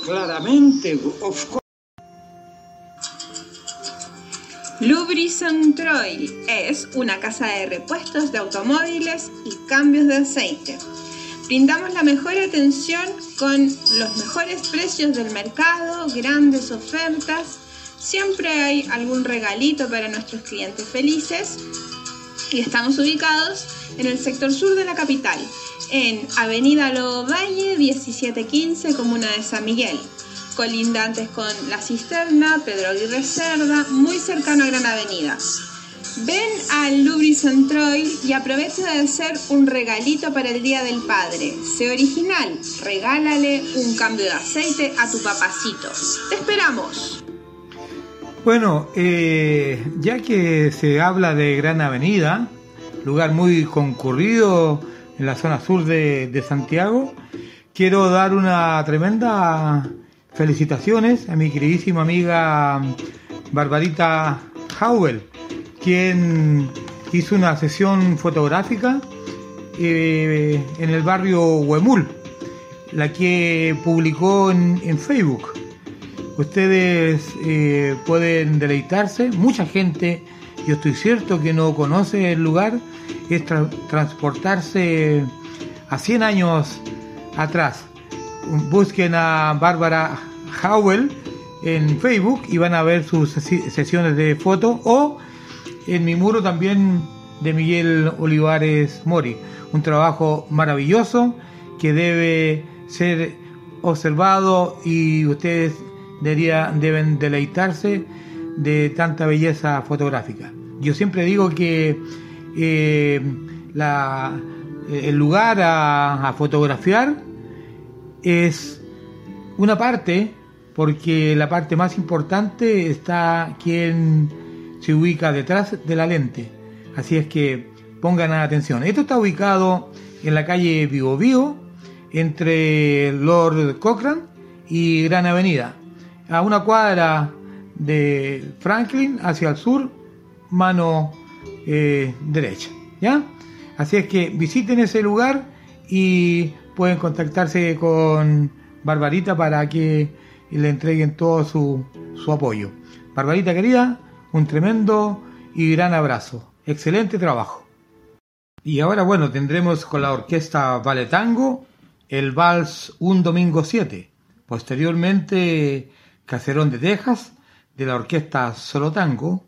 Speaker 7: Claramente, of course.
Speaker 8: Es una casa de repuestos de automóviles y cambios de aceite. Brindamos la mejor atención con los mejores precios del mercado, grandes ofertas. Siempre hay algún regalito para nuestros clientes felices. Y estamos ubicados en el sector sur de la capital, en Avenida Lobo Valle 1715, Comuna de San Miguel, colindantes con La Cisterna, Pedro Aguirre Cerda, muy cercano a Gran Avenida. Ven al Lubricant Troy y aprovecha de hacer un regalito para el Día del Padre. Sé original, regálale un cambio de aceite a tu papacito. ¡Te esperamos!
Speaker 6: Bueno, eh, ya que se habla de Gran Avenida, lugar muy concurrido en la zona sur de Santiago, quiero dar una tremenda felicitaciones a mi queridísima amiga Barbarita Howell, quien hizo una sesión fotográfica eh, en el barrio Huemul, la que publicó en, Facebook. Ustedes eh, pueden deleitarse, mucha gente, yo estoy cierto que no conoce el lugar, es tra- transportarse a 100 años atrás. Busquen a Bárbara Howell en Facebook y van a ver sus sesi- sesiones de fotos o en mi muro también de Miguel Olivares Mori. Un trabajo maravilloso que debe ser observado y ustedes debería- deben deleitarse de tanta belleza fotográfica. Yo siempre digo que eh, la- el lugar a, fotografiar es una parte, porque la parte más importante está quien se ubica detrás de la lente. Así es que pongan atención. Esto está ubicado en la calle Vivo, entre Lord Cochrane y Gran Avenida, a una cuadra de Franklin hacia el sur, mano eh, derecha. ¿Ya? Así es que visiten ese lugar y pueden contactarse con Barbarita para que le entreguen todo su, su apoyo. Barbarita querida, un tremendo y gran abrazo. Excelente trabajo. Y ahora, bueno, tendremos con la orquesta Vale Tango el Vals Un Domingo 7. Posteriormente, Caserón de Texas de la orquesta Solo Tango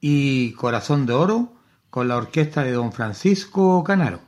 Speaker 6: y Corazón de Oro con la orquesta de don Francisco Canaro.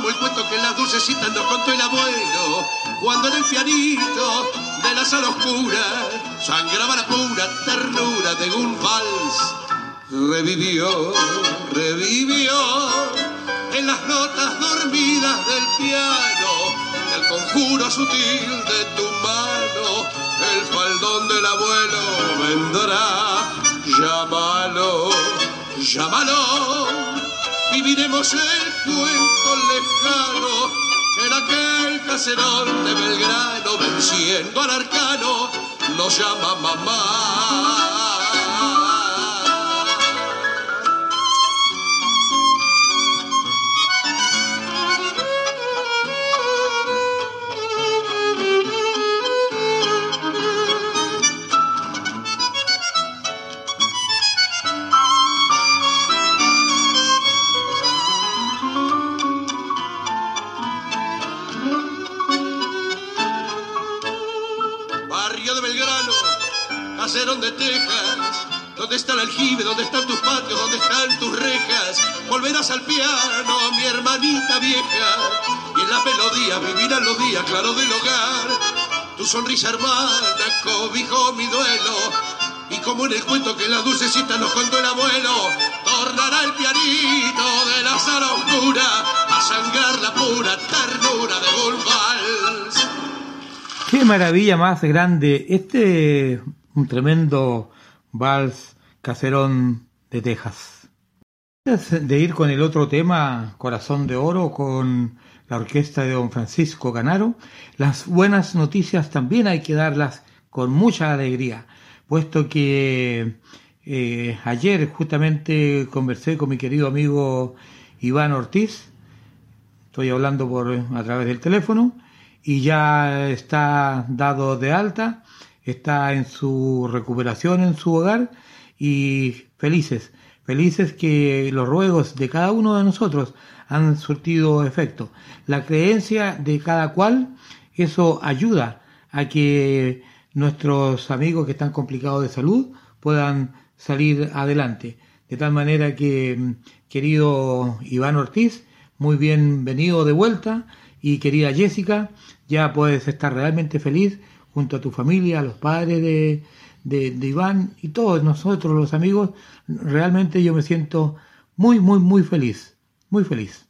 Speaker 9: Como el cuento que las dulcecitas nos contó el abuelo. Cuando en el pianito de la sala oscura sangraba la pura ternura de un vals revivió, revivió en las notas dormidas del piano, el conjuro sutil de tu mano, el faldón del abuelo vendrá. Llámalo, llámalo, viviremos el cuento en aquel caserón de Belgrano, venciendo al arcano, nos llama mamá. Al piano, mi hermanita vieja, y en la melodía vivirán los días claros del hogar. Tu sonrisa hermana cobijó mi duelo, y como en el cuento que la dulcecita nos contó el abuelo, tornará el pianito de la sala oscura a sangrar la pura ternura de un vals.
Speaker 6: Qué maravilla más grande. Este un tremendo vals caserón de Texas. De ir con el otro tema, Corazón de Oro, con la orquesta de don Francisco Canaro, las buenas noticias también hay que darlas con mucha alegría, puesto que eh, ayer justamente conversé con mi querido amigo Iván Ortiz, estoy hablando por a través del teléfono, y ya está dado de alta, está en su recuperación en su hogar y felices, felices que los ruegos de cada uno de nosotros han surtido efecto. La creencia de cada cual, eso ayuda a que nuestros amigos que están complicados de salud puedan salir adelante. De tal manera que, querido Iván Ortiz, muy bienvenido de vuelta y querida Jessica, ya puedes estar realmente feliz junto a tu familia, a los padres de, de, de, Iván y todos nosotros, los amigos. Realmente yo me siento muy, muy, muy feliz, muy feliz.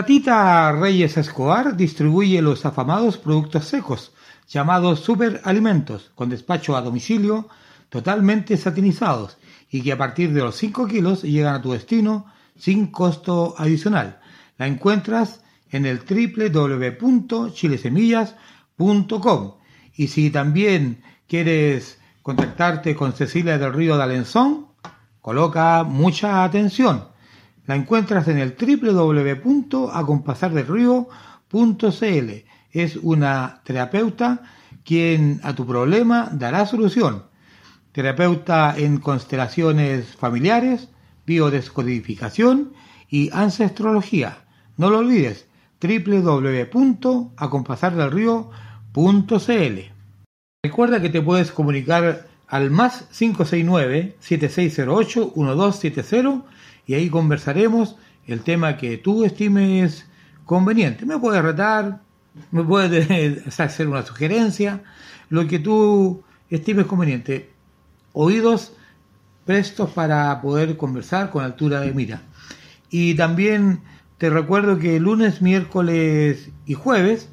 Speaker 6: Patita Reyes Escobar distribuye los afamados productos secos, llamados superalimentos, con despacho a domicilio, totalmente satinizados, y que a partir de los 5 kilos llegan a tu destino sin costo adicional. La encuentras en el www.chilesemillas.com. Y si también quieres contactarte con Cecilia del Río de Alenzón, coloca mucha atención. La encuentras en el www.acompasardelrío.cl. Es una terapeuta quien a tu problema dará solución. Terapeuta en constelaciones familiares, biodescodificación y ancestrología. No lo olvides, www.acompasardelrío.cl. Recuerda que te puedes comunicar al más 569-7608-1270 y ahí conversaremos el tema que tú estimes conveniente. Me puedes retar, me puedes hacer una sugerencia, lo que tú estimes conveniente. Oídos prestos para poder conversar con altura de mira. Y también te recuerdo que lunes, miércoles y jueves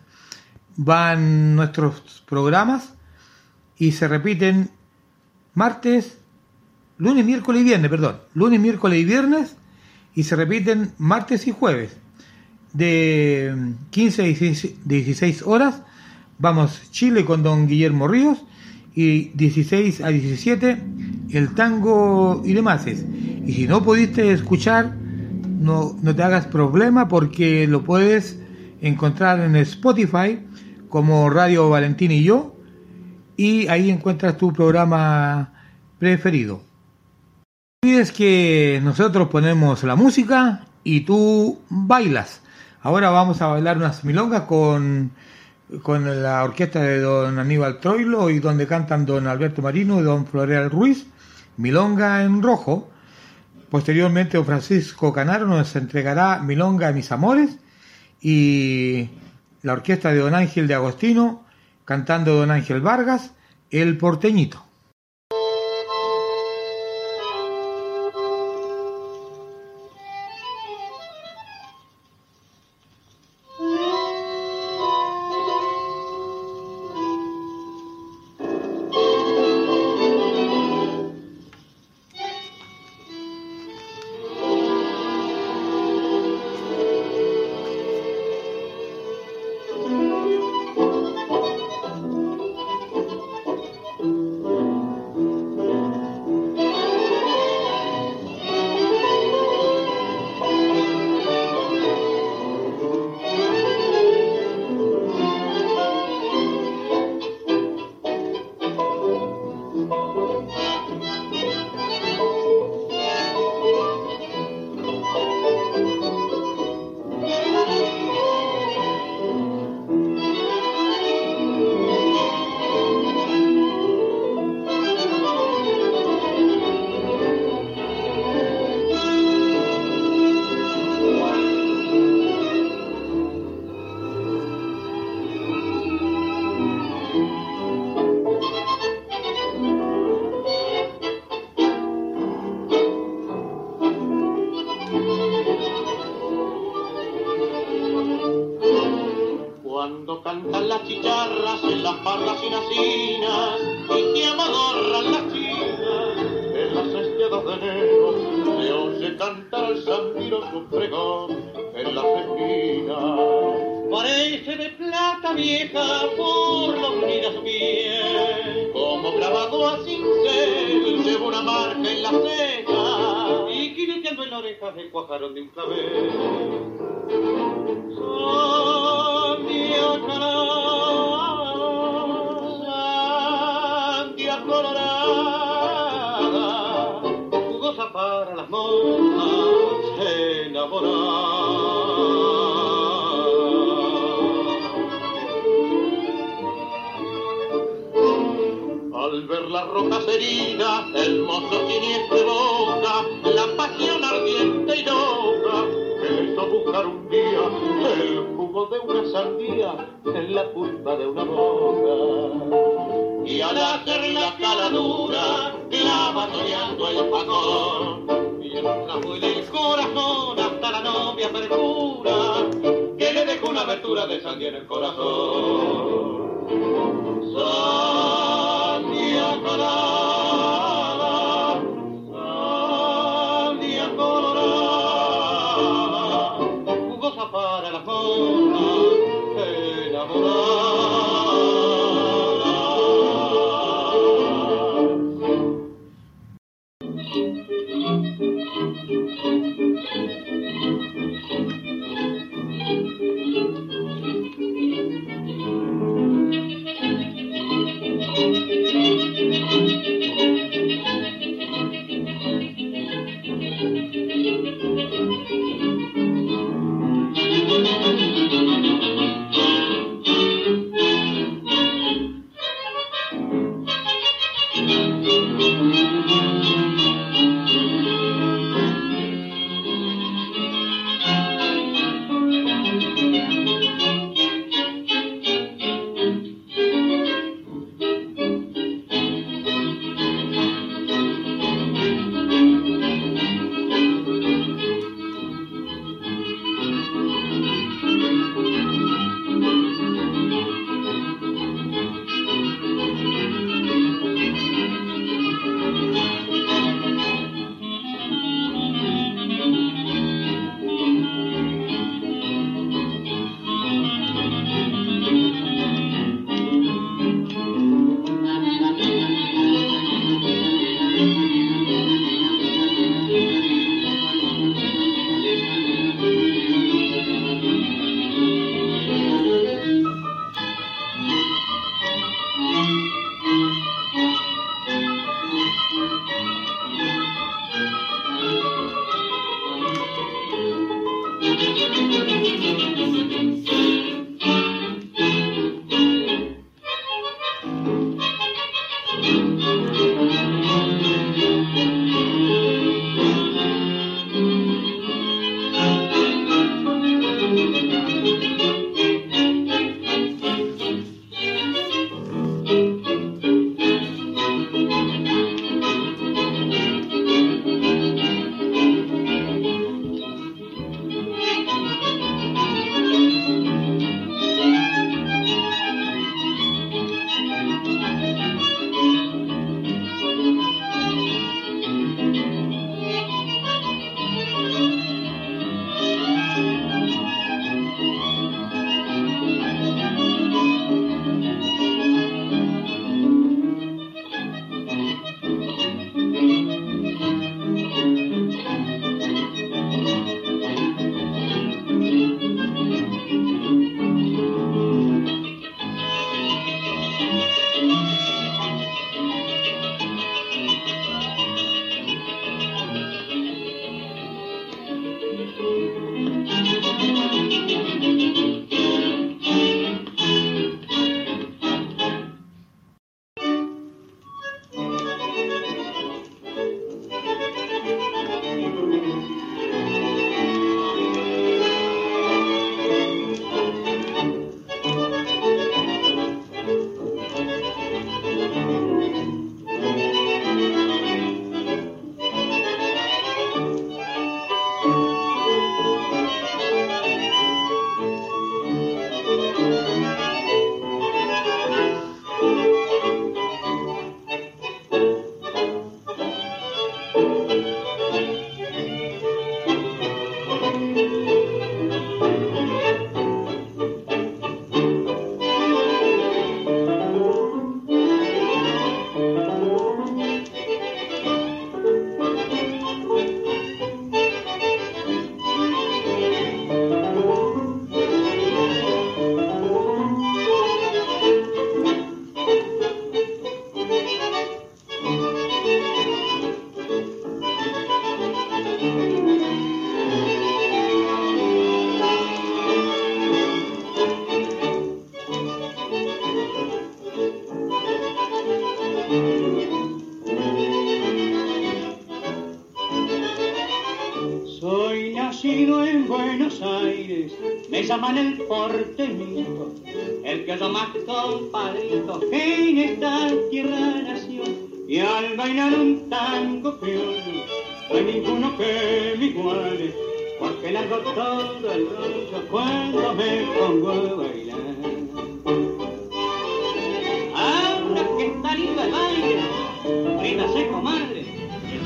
Speaker 6: van nuestros programas y se repiten martes, lunes, miércoles y viernes, perdón, lunes, miércoles y viernes y se repiten martes y jueves de 15 a 16 horas. Vamos Chile con don Guillermo Ríos y 16 a 17 el tango y demás. Y si no pudiste escuchar, no, no te hagas problema porque lo puedes encontrar en Spotify como Radio Valentín y yo y ahí encuentras tu programa preferido. Olvides que nosotros ponemos la música y tú bailas. Ahora vamos a bailar unas milongas con, con la orquesta de don Aníbal Troilo y donde cantan don Alberto Marino y don Floreal Ruiz, Milonga en rojo. Posteriormente don Francisco Canaro nos entregará Milonga mis amores y la orquesta de don Ángel de Agostino cantando don Ángel Vargas, El Porteñito.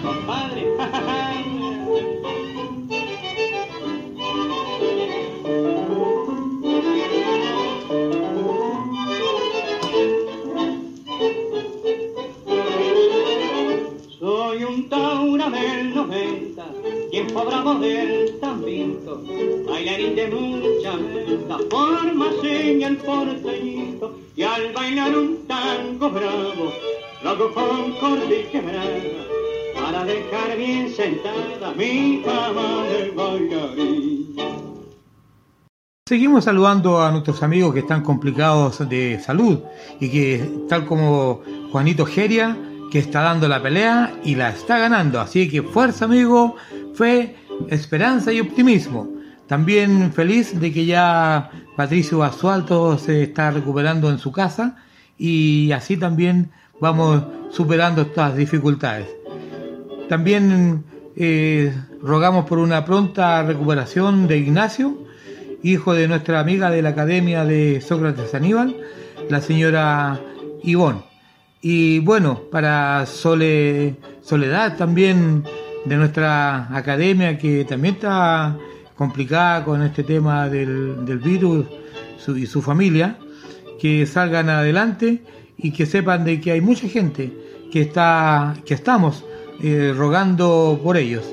Speaker 10: Compadre. Soy un taura del 90, tiempo bravo del tambito, bailarín de mucha venta, forma seña el porteñito, y al bailar un tango bravo, lo hago con corte y quebrada, dejar bien sentada mi de.
Speaker 6: Seguimos saludando a nuestros amigos que están complicados de salud y que tal como Juanito Geria, que está dando la pelea y la está ganando. Así que fuerza amigo, fe, esperanza y optimismo. También feliz de que ya Patricio Basualto se está recuperando en su casa y así también vamos superando estas dificultades. También eh, rogamos por una pronta recuperación de Ignacio, hijo de nuestra amiga de la Academia de Sócrates Aníbal, la señora Ivonne. Y bueno, para Sole, Soledad también de nuestra academia que también está complicada con este tema del, virus y su familia, que salgan adelante y que sepan de que hay mucha gente que está que estamos eh, rogando por ellos.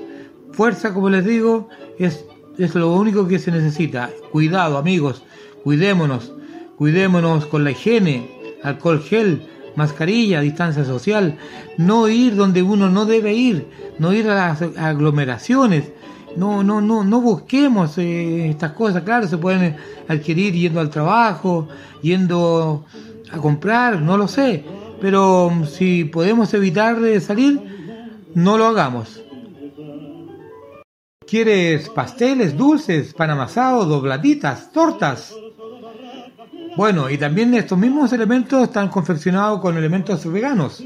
Speaker 6: Fuerza, como les digo, es, es lo único que se necesita. Cuidado, amigos, cuidémonos, cuidémonos con la higiene, alcohol gel, mascarilla, distancia social, no ir donde uno no debe ir, no ir a las aglomeraciones, no, no, no, no busquemos eh, estas cosas, claro, se pueden adquirir yendo al trabajo, yendo a comprar, no lo sé, pero mm, si podemos evitar de salir, no lo hagamos. ¿Quieres pasteles, dulces, pan amasado, dobladitas, tortas? Bueno, y también estos mismos elementos están confeccionados con elementos veganos.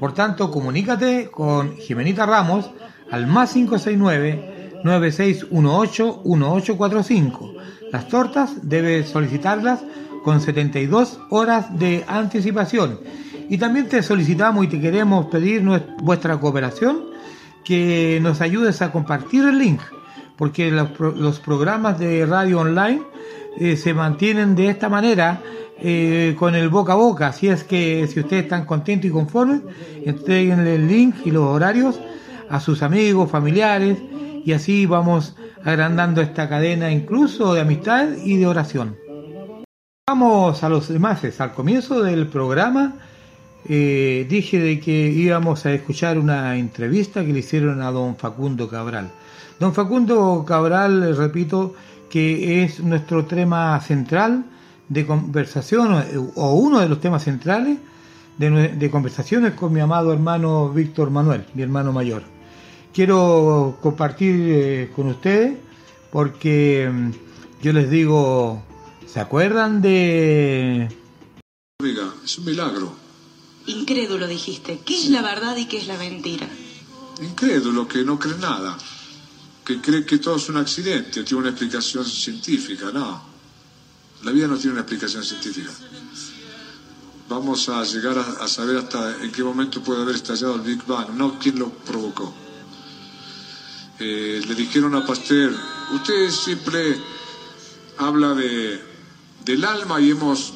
Speaker 6: Por tanto, comunícate con Jimenita Ramos al más 569-9618-1845. Las tortas debes solicitarlas con 72 horas de anticipación. Y también te solicitamos y te queremos pedir vuestra cooperación que nos ayudes a compartir el link, porque los programas de radio online eh, se mantienen de esta manera eh, con el boca a boca. Así es que si ustedes están contentos y conformes, entreguen el link y los horarios a sus amigos, familiares, y así vamos agrandando esta cadena incluso de amistad y de oración. Vamos a los demás. Al comienzo del programa eh, dije de que íbamos a escuchar una entrevista que le hicieron a don Facundo Cabral. Don Facundo Cabral, repito, que es nuestro tema central de conversación o, uno de los temas centrales de, de conversaciones con mi amado hermano Víctor Manuel, mi hermano mayor. Quiero compartir eh, con ustedes porque mm, yo les digo, ¿se acuerdan de
Speaker 1: es un milagro.
Speaker 11: Incrédulo dijiste. ¿Qué es la verdad y qué es la mentira?
Speaker 1: Incrédulo que no cree nada. Que cree que todo es un accidente, tiene una explicación científica. No. La vida no tiene una explicación científica. Vamos a llegar a, a saber hasta en qué momento puede haber estallado el Big Bang, no quién lo provocó. Eh, le dijeron a Pasteur, usted siempre habla de, del alma y hemos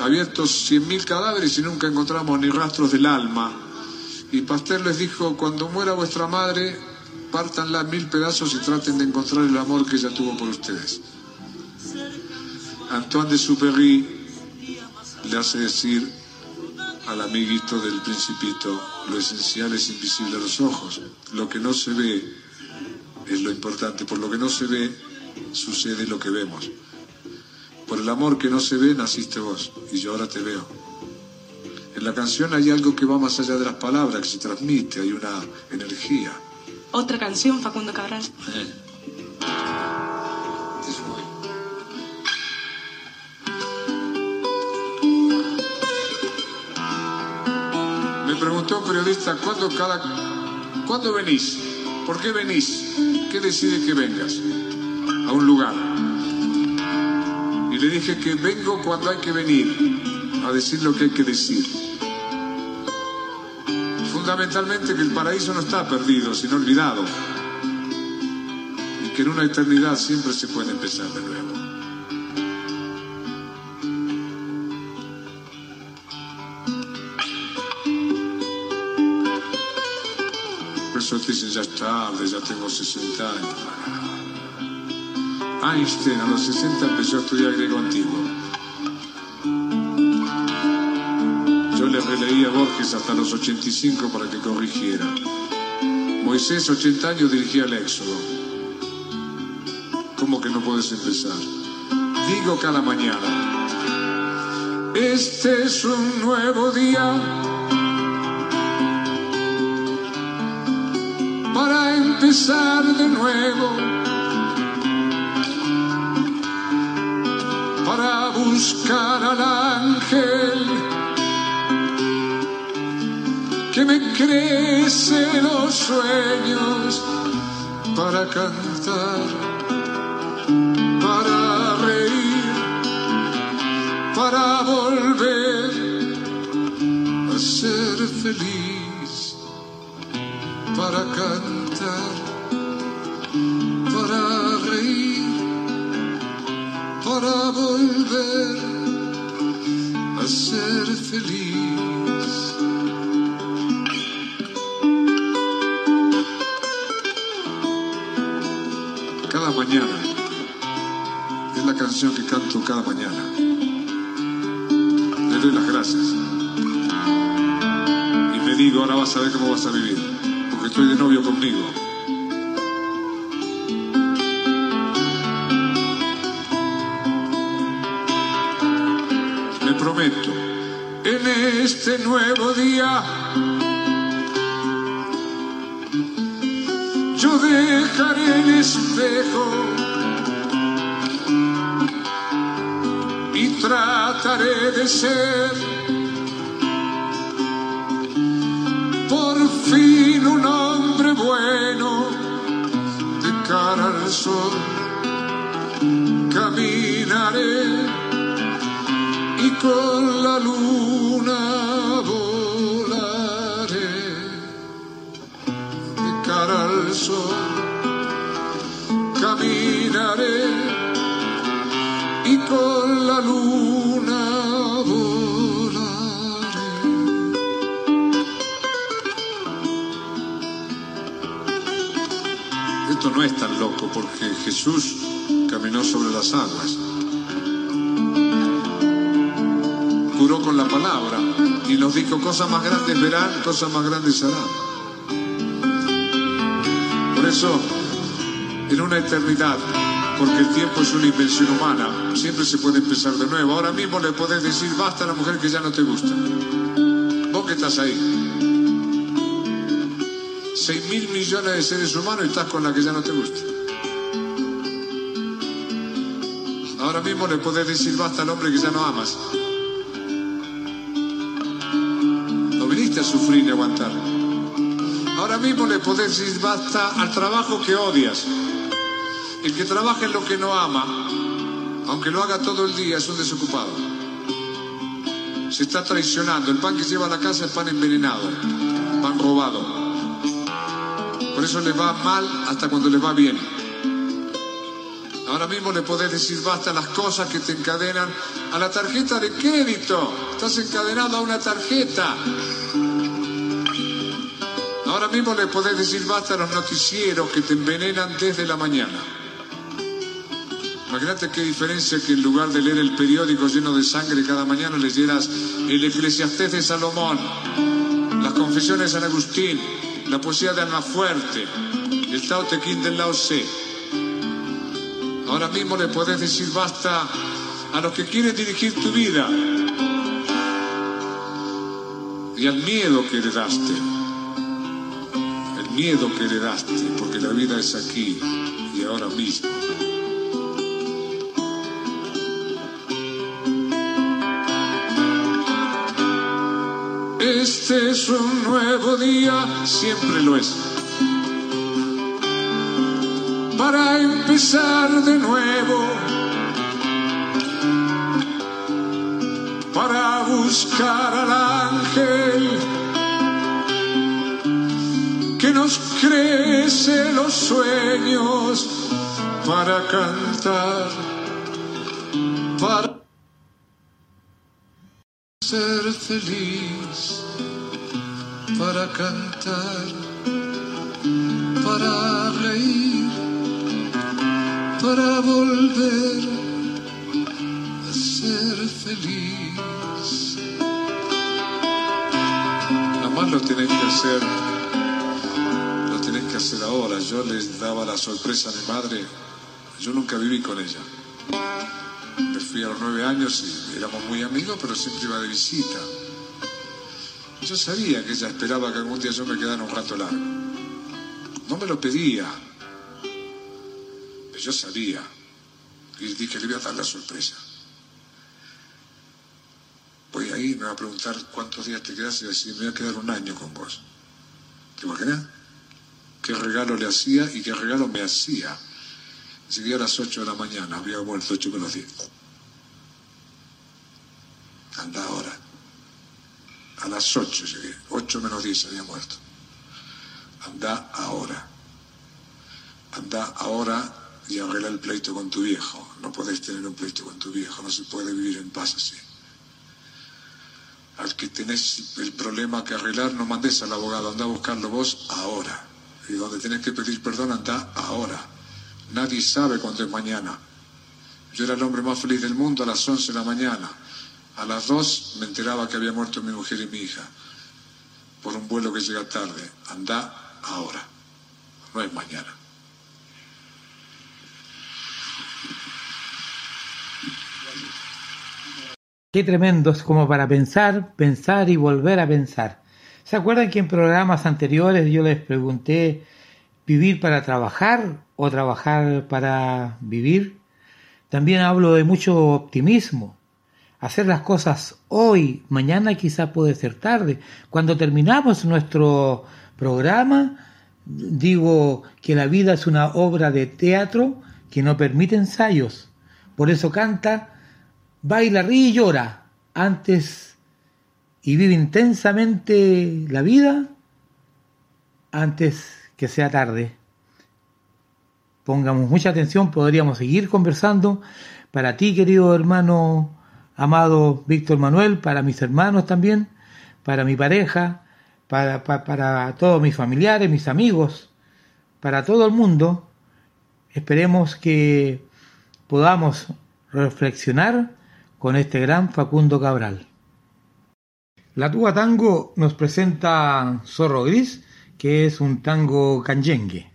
Speaker 1: abierto 100.000 cadáveres y nunca encontramos ni rastros del alma. Y Pasteur les dijo, cuando muera vuestra madre, pártanla en mil pedazos y traten de encontrar el amor que ella tuvo por ustedes. Antoine de Superry le hace decir al amiguito del principito, lo esencial es invisible a los ojos, lo que no se ve es lo importante, por lo que no se ve sucede lo que vemos. Por el amor que no se ve naciste vos y yo ahora te veo. En la canción hay algo que va más allá de las palabras, que se transmite, hay una energía.
Speaker 11: Otra canción, Facundo Cabral.
Speaker 1: Me preguntó un periodista, ¿cuándo, cada, ¿cuándo venís? ¿Por qué venís? ¿Qué decide que vengas? a un lugar. Le dije que vengo cuando hay que venir a decir lo que hay que decir. Fundamentalmente que el paraíso no está perdido, sino olvidado. Y que en una eternidad siempre se puede empezar de nuevo. Por eso te dicen, ya es tarde, ya tengo 60 años. Einstein a los 60 empezó a estudiar griego antiguo. Yo le releí a Borges hasta los 85 para que corrigiera. Moisés, 80 años, dirigía el Éxodo. ¿Cómo que no puedes empezar? Digo cada mañana. Este es un nuevo día para empezar de nuevo. Me crece los sueños para cantar, para reír, para volver a ser feliz, para cantar, para reír, para volver a ser feliz. Cada mañana. Le doy las gracias. Y me digo, ahora vas a ver cómo vas a vivir. Porque estoy de novio conmigo. Me prometo, en este nuevo día, yo dejaré el espejo trataré de ser por fin un hombre bueno de cara al sol. Caminaré y con la luna volaré de cara al sol. Luna volaré. Esto no es tan loco porque Jesús caminó sobre las aguas. Curó con la palabra y nos dijo cosas más grandes verán, cosas más grandes harán. Por eso, en una eternidad, porque el tiempo es una invención humana, siempre se puede empezar de nuevo. Ahora mismo le podés decir basta a la mujer que ya no te gusta. Vos que estás ahí. Seis mil millones de seres humanos y estás con la que ya no te gusta. Ahora mismo le podés decir basta al hombre que ya no amas. No viniste a sufrir y aguantar. Ahora mismo le podés decir basta al trabajo que odias. El que trabaja en lo que no ama, aunque lo haga todo el día, es un desocupado. Se está traicionando. El pan que lleva a la casa es pan envenenado, pan robado. Por eso le va mal hasta cuando le va bien. Ahora mismo le podés decir basta las cosas que te encadenan a la tarjeta de crédito. Estás encadenado a una tarjeta. Ahora mismo le podés decir basta a los noticieros que te envenenan desde la mañana. Imagínate qué diferencia que en lugar de leer el periódico lleno de sangre cada mañana leyeras el Eclesiastés de Salomón, las confesiones de San Agustín, la poesía de Almafuerte, el Tao Te Ching del Lao Tse. Ahora mismo le podés decir basta a los que quieren dirigir tu vida y al miedo que heredaste. El miedo que heredaste, porque la vida es aquí y ahora mismo. Este es un nuevo día, siempre lo es. para empezar de nuevo, para buscar al ángel que nos crece los sueños, para cantar, para ser feliz, para cantar, para reír, para volver a ser feliz. Nada más lo tenés que hacer, lo tenés que hacer ahora. Yo les daba la sorpresa a mi madre, yo nunca viví con ella. Me fui a los nueve años y éramos muy amigos, pero siempre iba de visita. Yo sabía que ella esperaba que algún día yo me quedara un rato largo. No me lo pedía, pero yo sabía. Y dije, le voy a dar la sorpresa. Voy ahí, me va a preguntar cuántos días te quedas y decir, me voy a quedar un año con vos. ¿Te imaginas? ¿Qué regalo le hacía y qué regalo me hacía? Llegué a las 8 de la mañana, había muerto 8 menos 10. Anda ahora. A las 8 llegué, 8 menos 10 había muerto. Anda ahora. Anda ahora y arregla el pleito con tu viejo. No podés tener un pleito con tu viejo, no se puede vivir en paz así. Al que tenés el problema que arreglar, no mandes al abogado, anda a buscarlo vos ahora. Y donde tenés que pedir perdón, anda ahora. Nadie sabe cuándo es mañana. Yo era el hombre más feliz del mundo a las 11 de la mañana. A las 2 me enteraba que había muerto mi mujer y mi hija por un vuelo que llega tarde. Anda ahora, no es mañana.
Speaker 6: Qué tremendo, es como para pensar, pensar y volver a pensar. ¿Se acuerdan que en programas anteriores yo les pregunté vivir para trabajar o trabajar para vivir? También hablo de mucho optimismo. Hacer las cosas hoy, mañana quizá puede ser tarde. Cuando terminamos nuestro programa, digo que la vida es una obra de teatro que no permite ensayos. Por eso canta baila, ríe y llora antes y vive intensamente la vida antes que sea tarde. Pongamos mucha atención, podríamos seguir conversando. Para ti, querido hermano amado Víctor Manuel, para mis hermanos también, para mi pareja, para, para, todos mis familiares, mis amigos, para todo el mundo. Esperemos que podamos reflexionar con este gran Facundo Cabral. La Tuba Tango nos presenta Zorro Gris, que es un tango canyengue.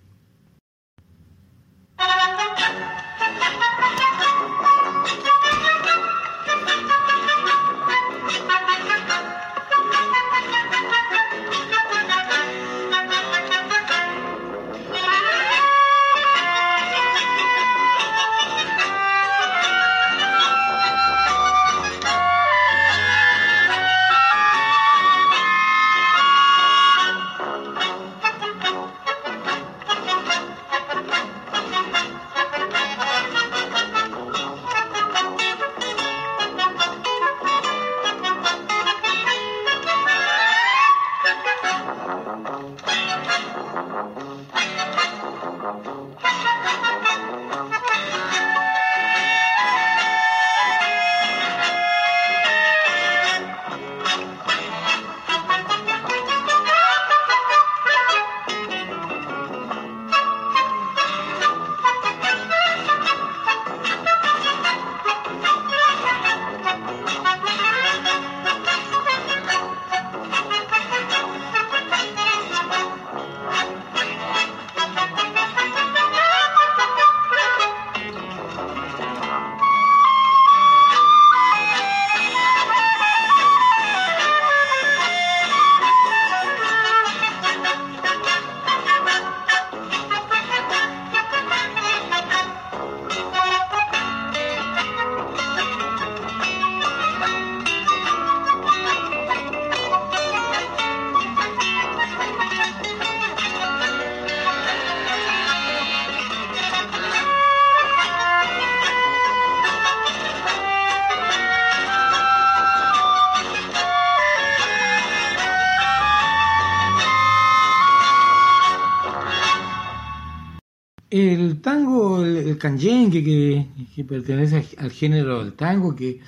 Speaker 6: Que, pertenece al género del tango, que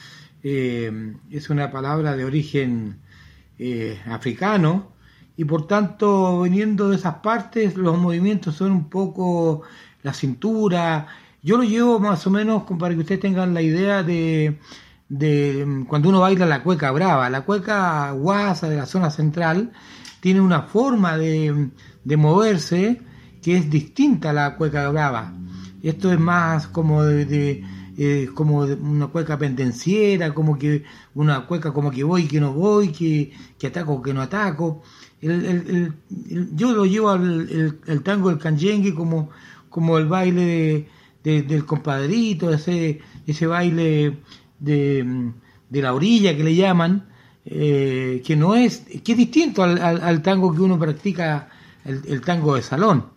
Speaker 6: eh, es una palabra de origen eh, africano, y por tanto, viniendo de esas partes, los movimientos son un poco la cintura. Yo lo llevo más o menos para que ustedes tengan la idea de, cuando uno baila la cueca brava. La cueca guasa de la zona central tiene una forma de moverse que es distinta a la cueca brava. Esto es más como de, de, eh, como una cueca pendenciera, como que una cueca como que voy, que no voy, que, que ataco, que no ataco. El, el- yo lo llevo al tango del canyengue como, como el baile de, de- del compadrito, ese, ese baile de, de la orilla que le llaman, eh, que no es, que es distinto al, tango que uno practica, el tango de salón.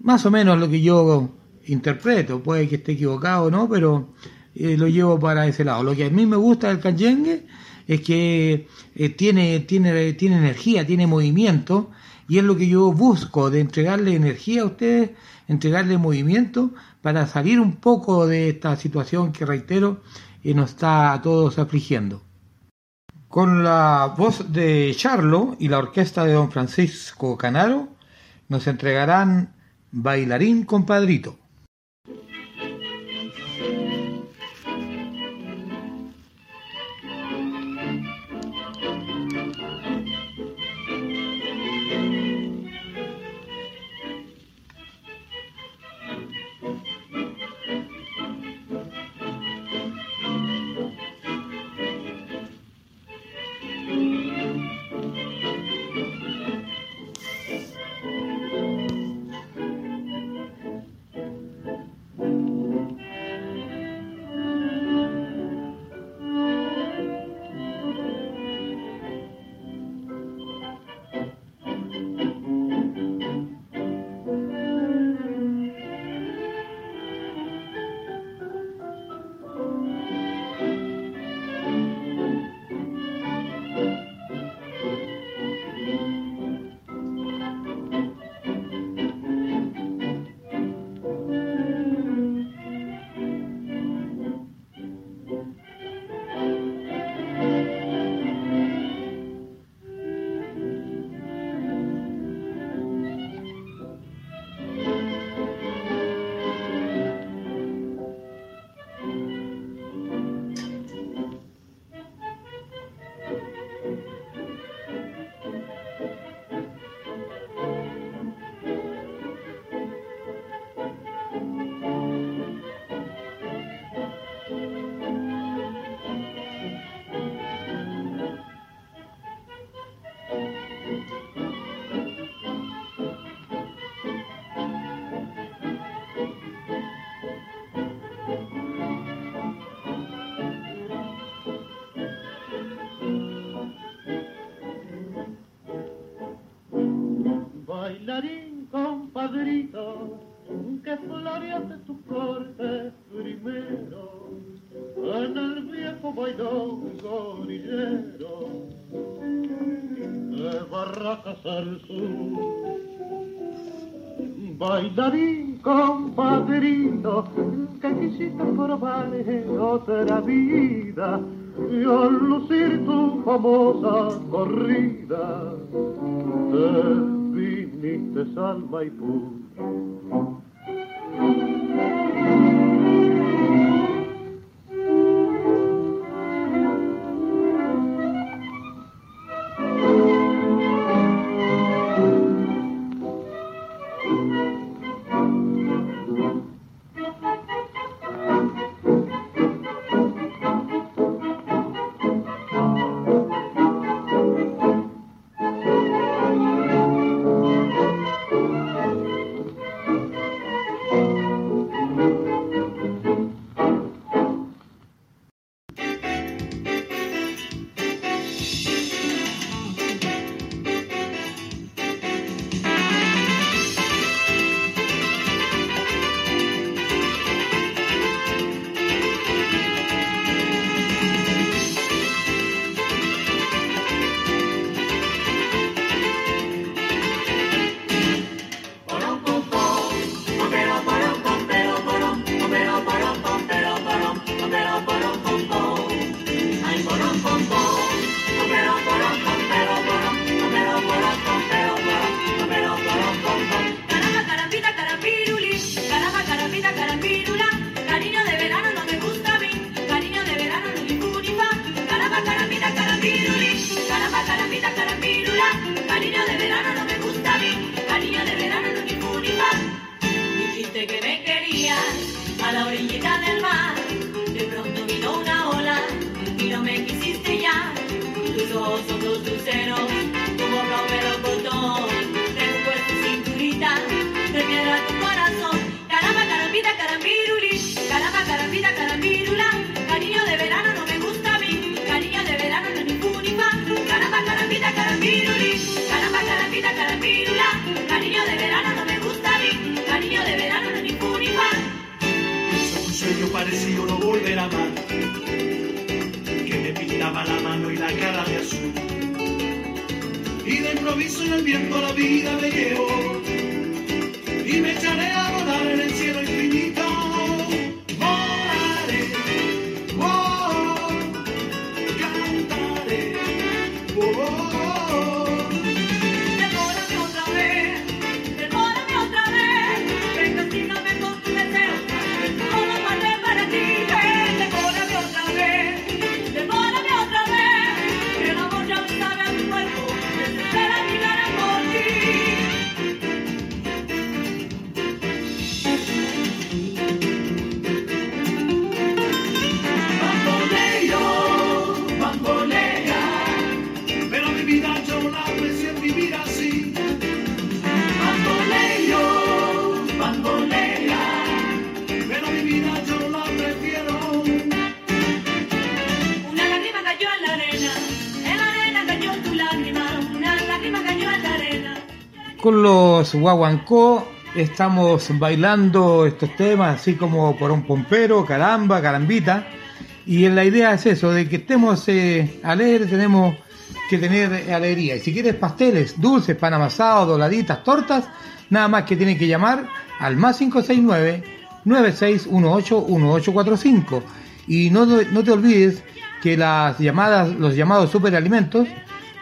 Speaker 6: Más o menos lo que yo interpreto, puede que esté equivocado o no, pero eh, lo llevo para ese lado. Lo que a mí me gusta del canyengue es que eh, tiene, tiene, tiene energía, tiene movimiento, y es lo que yo busco, de entregarle energía a ustedes, entregarle movimiento para salir un poco de esta situación que, reitero, eh, nos está a todos afligiendo. Con la voz de Charlo y la orquesta de don Francisco Canaro, nos entregarán Bailarín Compadrito.
Speaker 12: Bailarín compadrito, que quisiste probar en otra vida y al lucir tu famosa corrida te viniste al Maipú.
Speaker 13: desaparecido lo volver a amar, que me pintaba la mano
Speaker 14: y la cara de azul. Y de improviso en el viento la vida me
Speaker 13: llevó, y me echaré a rodar en el cielo y
Speaker 6: Con los guaguancó estamos bailando estos temas, así como por un pompero, caramba, carambita. Y la idea es eso, de que estemos eh, alegres, tenemos que tener alegría. Y si quieres pasteles, dulces, pan amasado, doladitas, tortas, nada más que tienen que llamar al más 569-9618-1845. Y no, no te olvides que las llamadas, los llamados superalimentos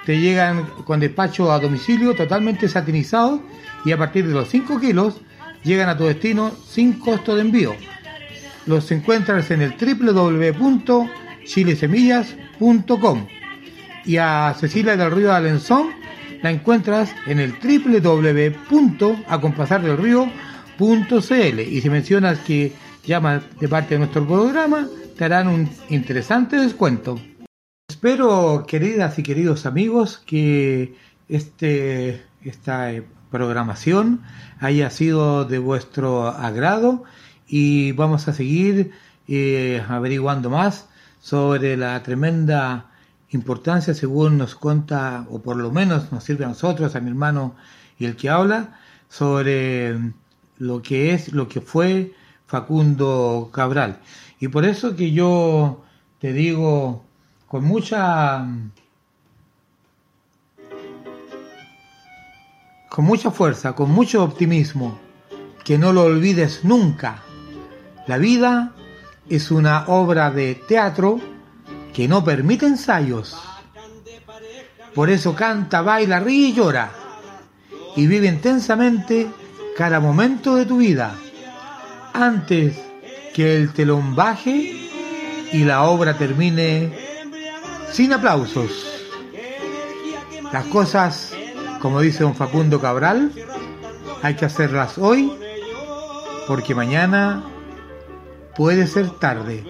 Speaker 6: te llegan con despacho a domicilio totalmente satinizados y a partir de los 5 kilos llegan a tu destino sin costo de envío. Los encuentras en el www.chilesemillas.com y a Cecilia del Río Alenzón la encuentras en el www.acompasardelrío.cl y si mencionas que llamas de parte de nuestro programa te harán un interesante descuento. Espero, queridas y queridos amigos, que este, esta eh, programación haya sido de vuestro agrado y vamos a seguir eh, averiguando más sobre la tremenda importancia, según nos cuenta, o por lo menos nos sirve a nosotros, a mi hermano y el que habla, sobre lo que es, lo que fue Facundo Cabral. Y por eso que yo te digo con mucha con mucha fuerza, con mucho optimismo, que no lo olvides nunca. La vida es una obra de teatro que no permite ensayos. Por eso canta, baila, ríe y llora. Y vive intensamente cada momento de tu vida. Antes que el telón baje y la obra termine sin aplausos. Las cosas, como dice don Facundo Cabral, hay que hacerlas hoy porque mañana puede ser tarde.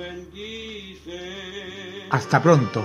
Speaker 6: Hasta pronto.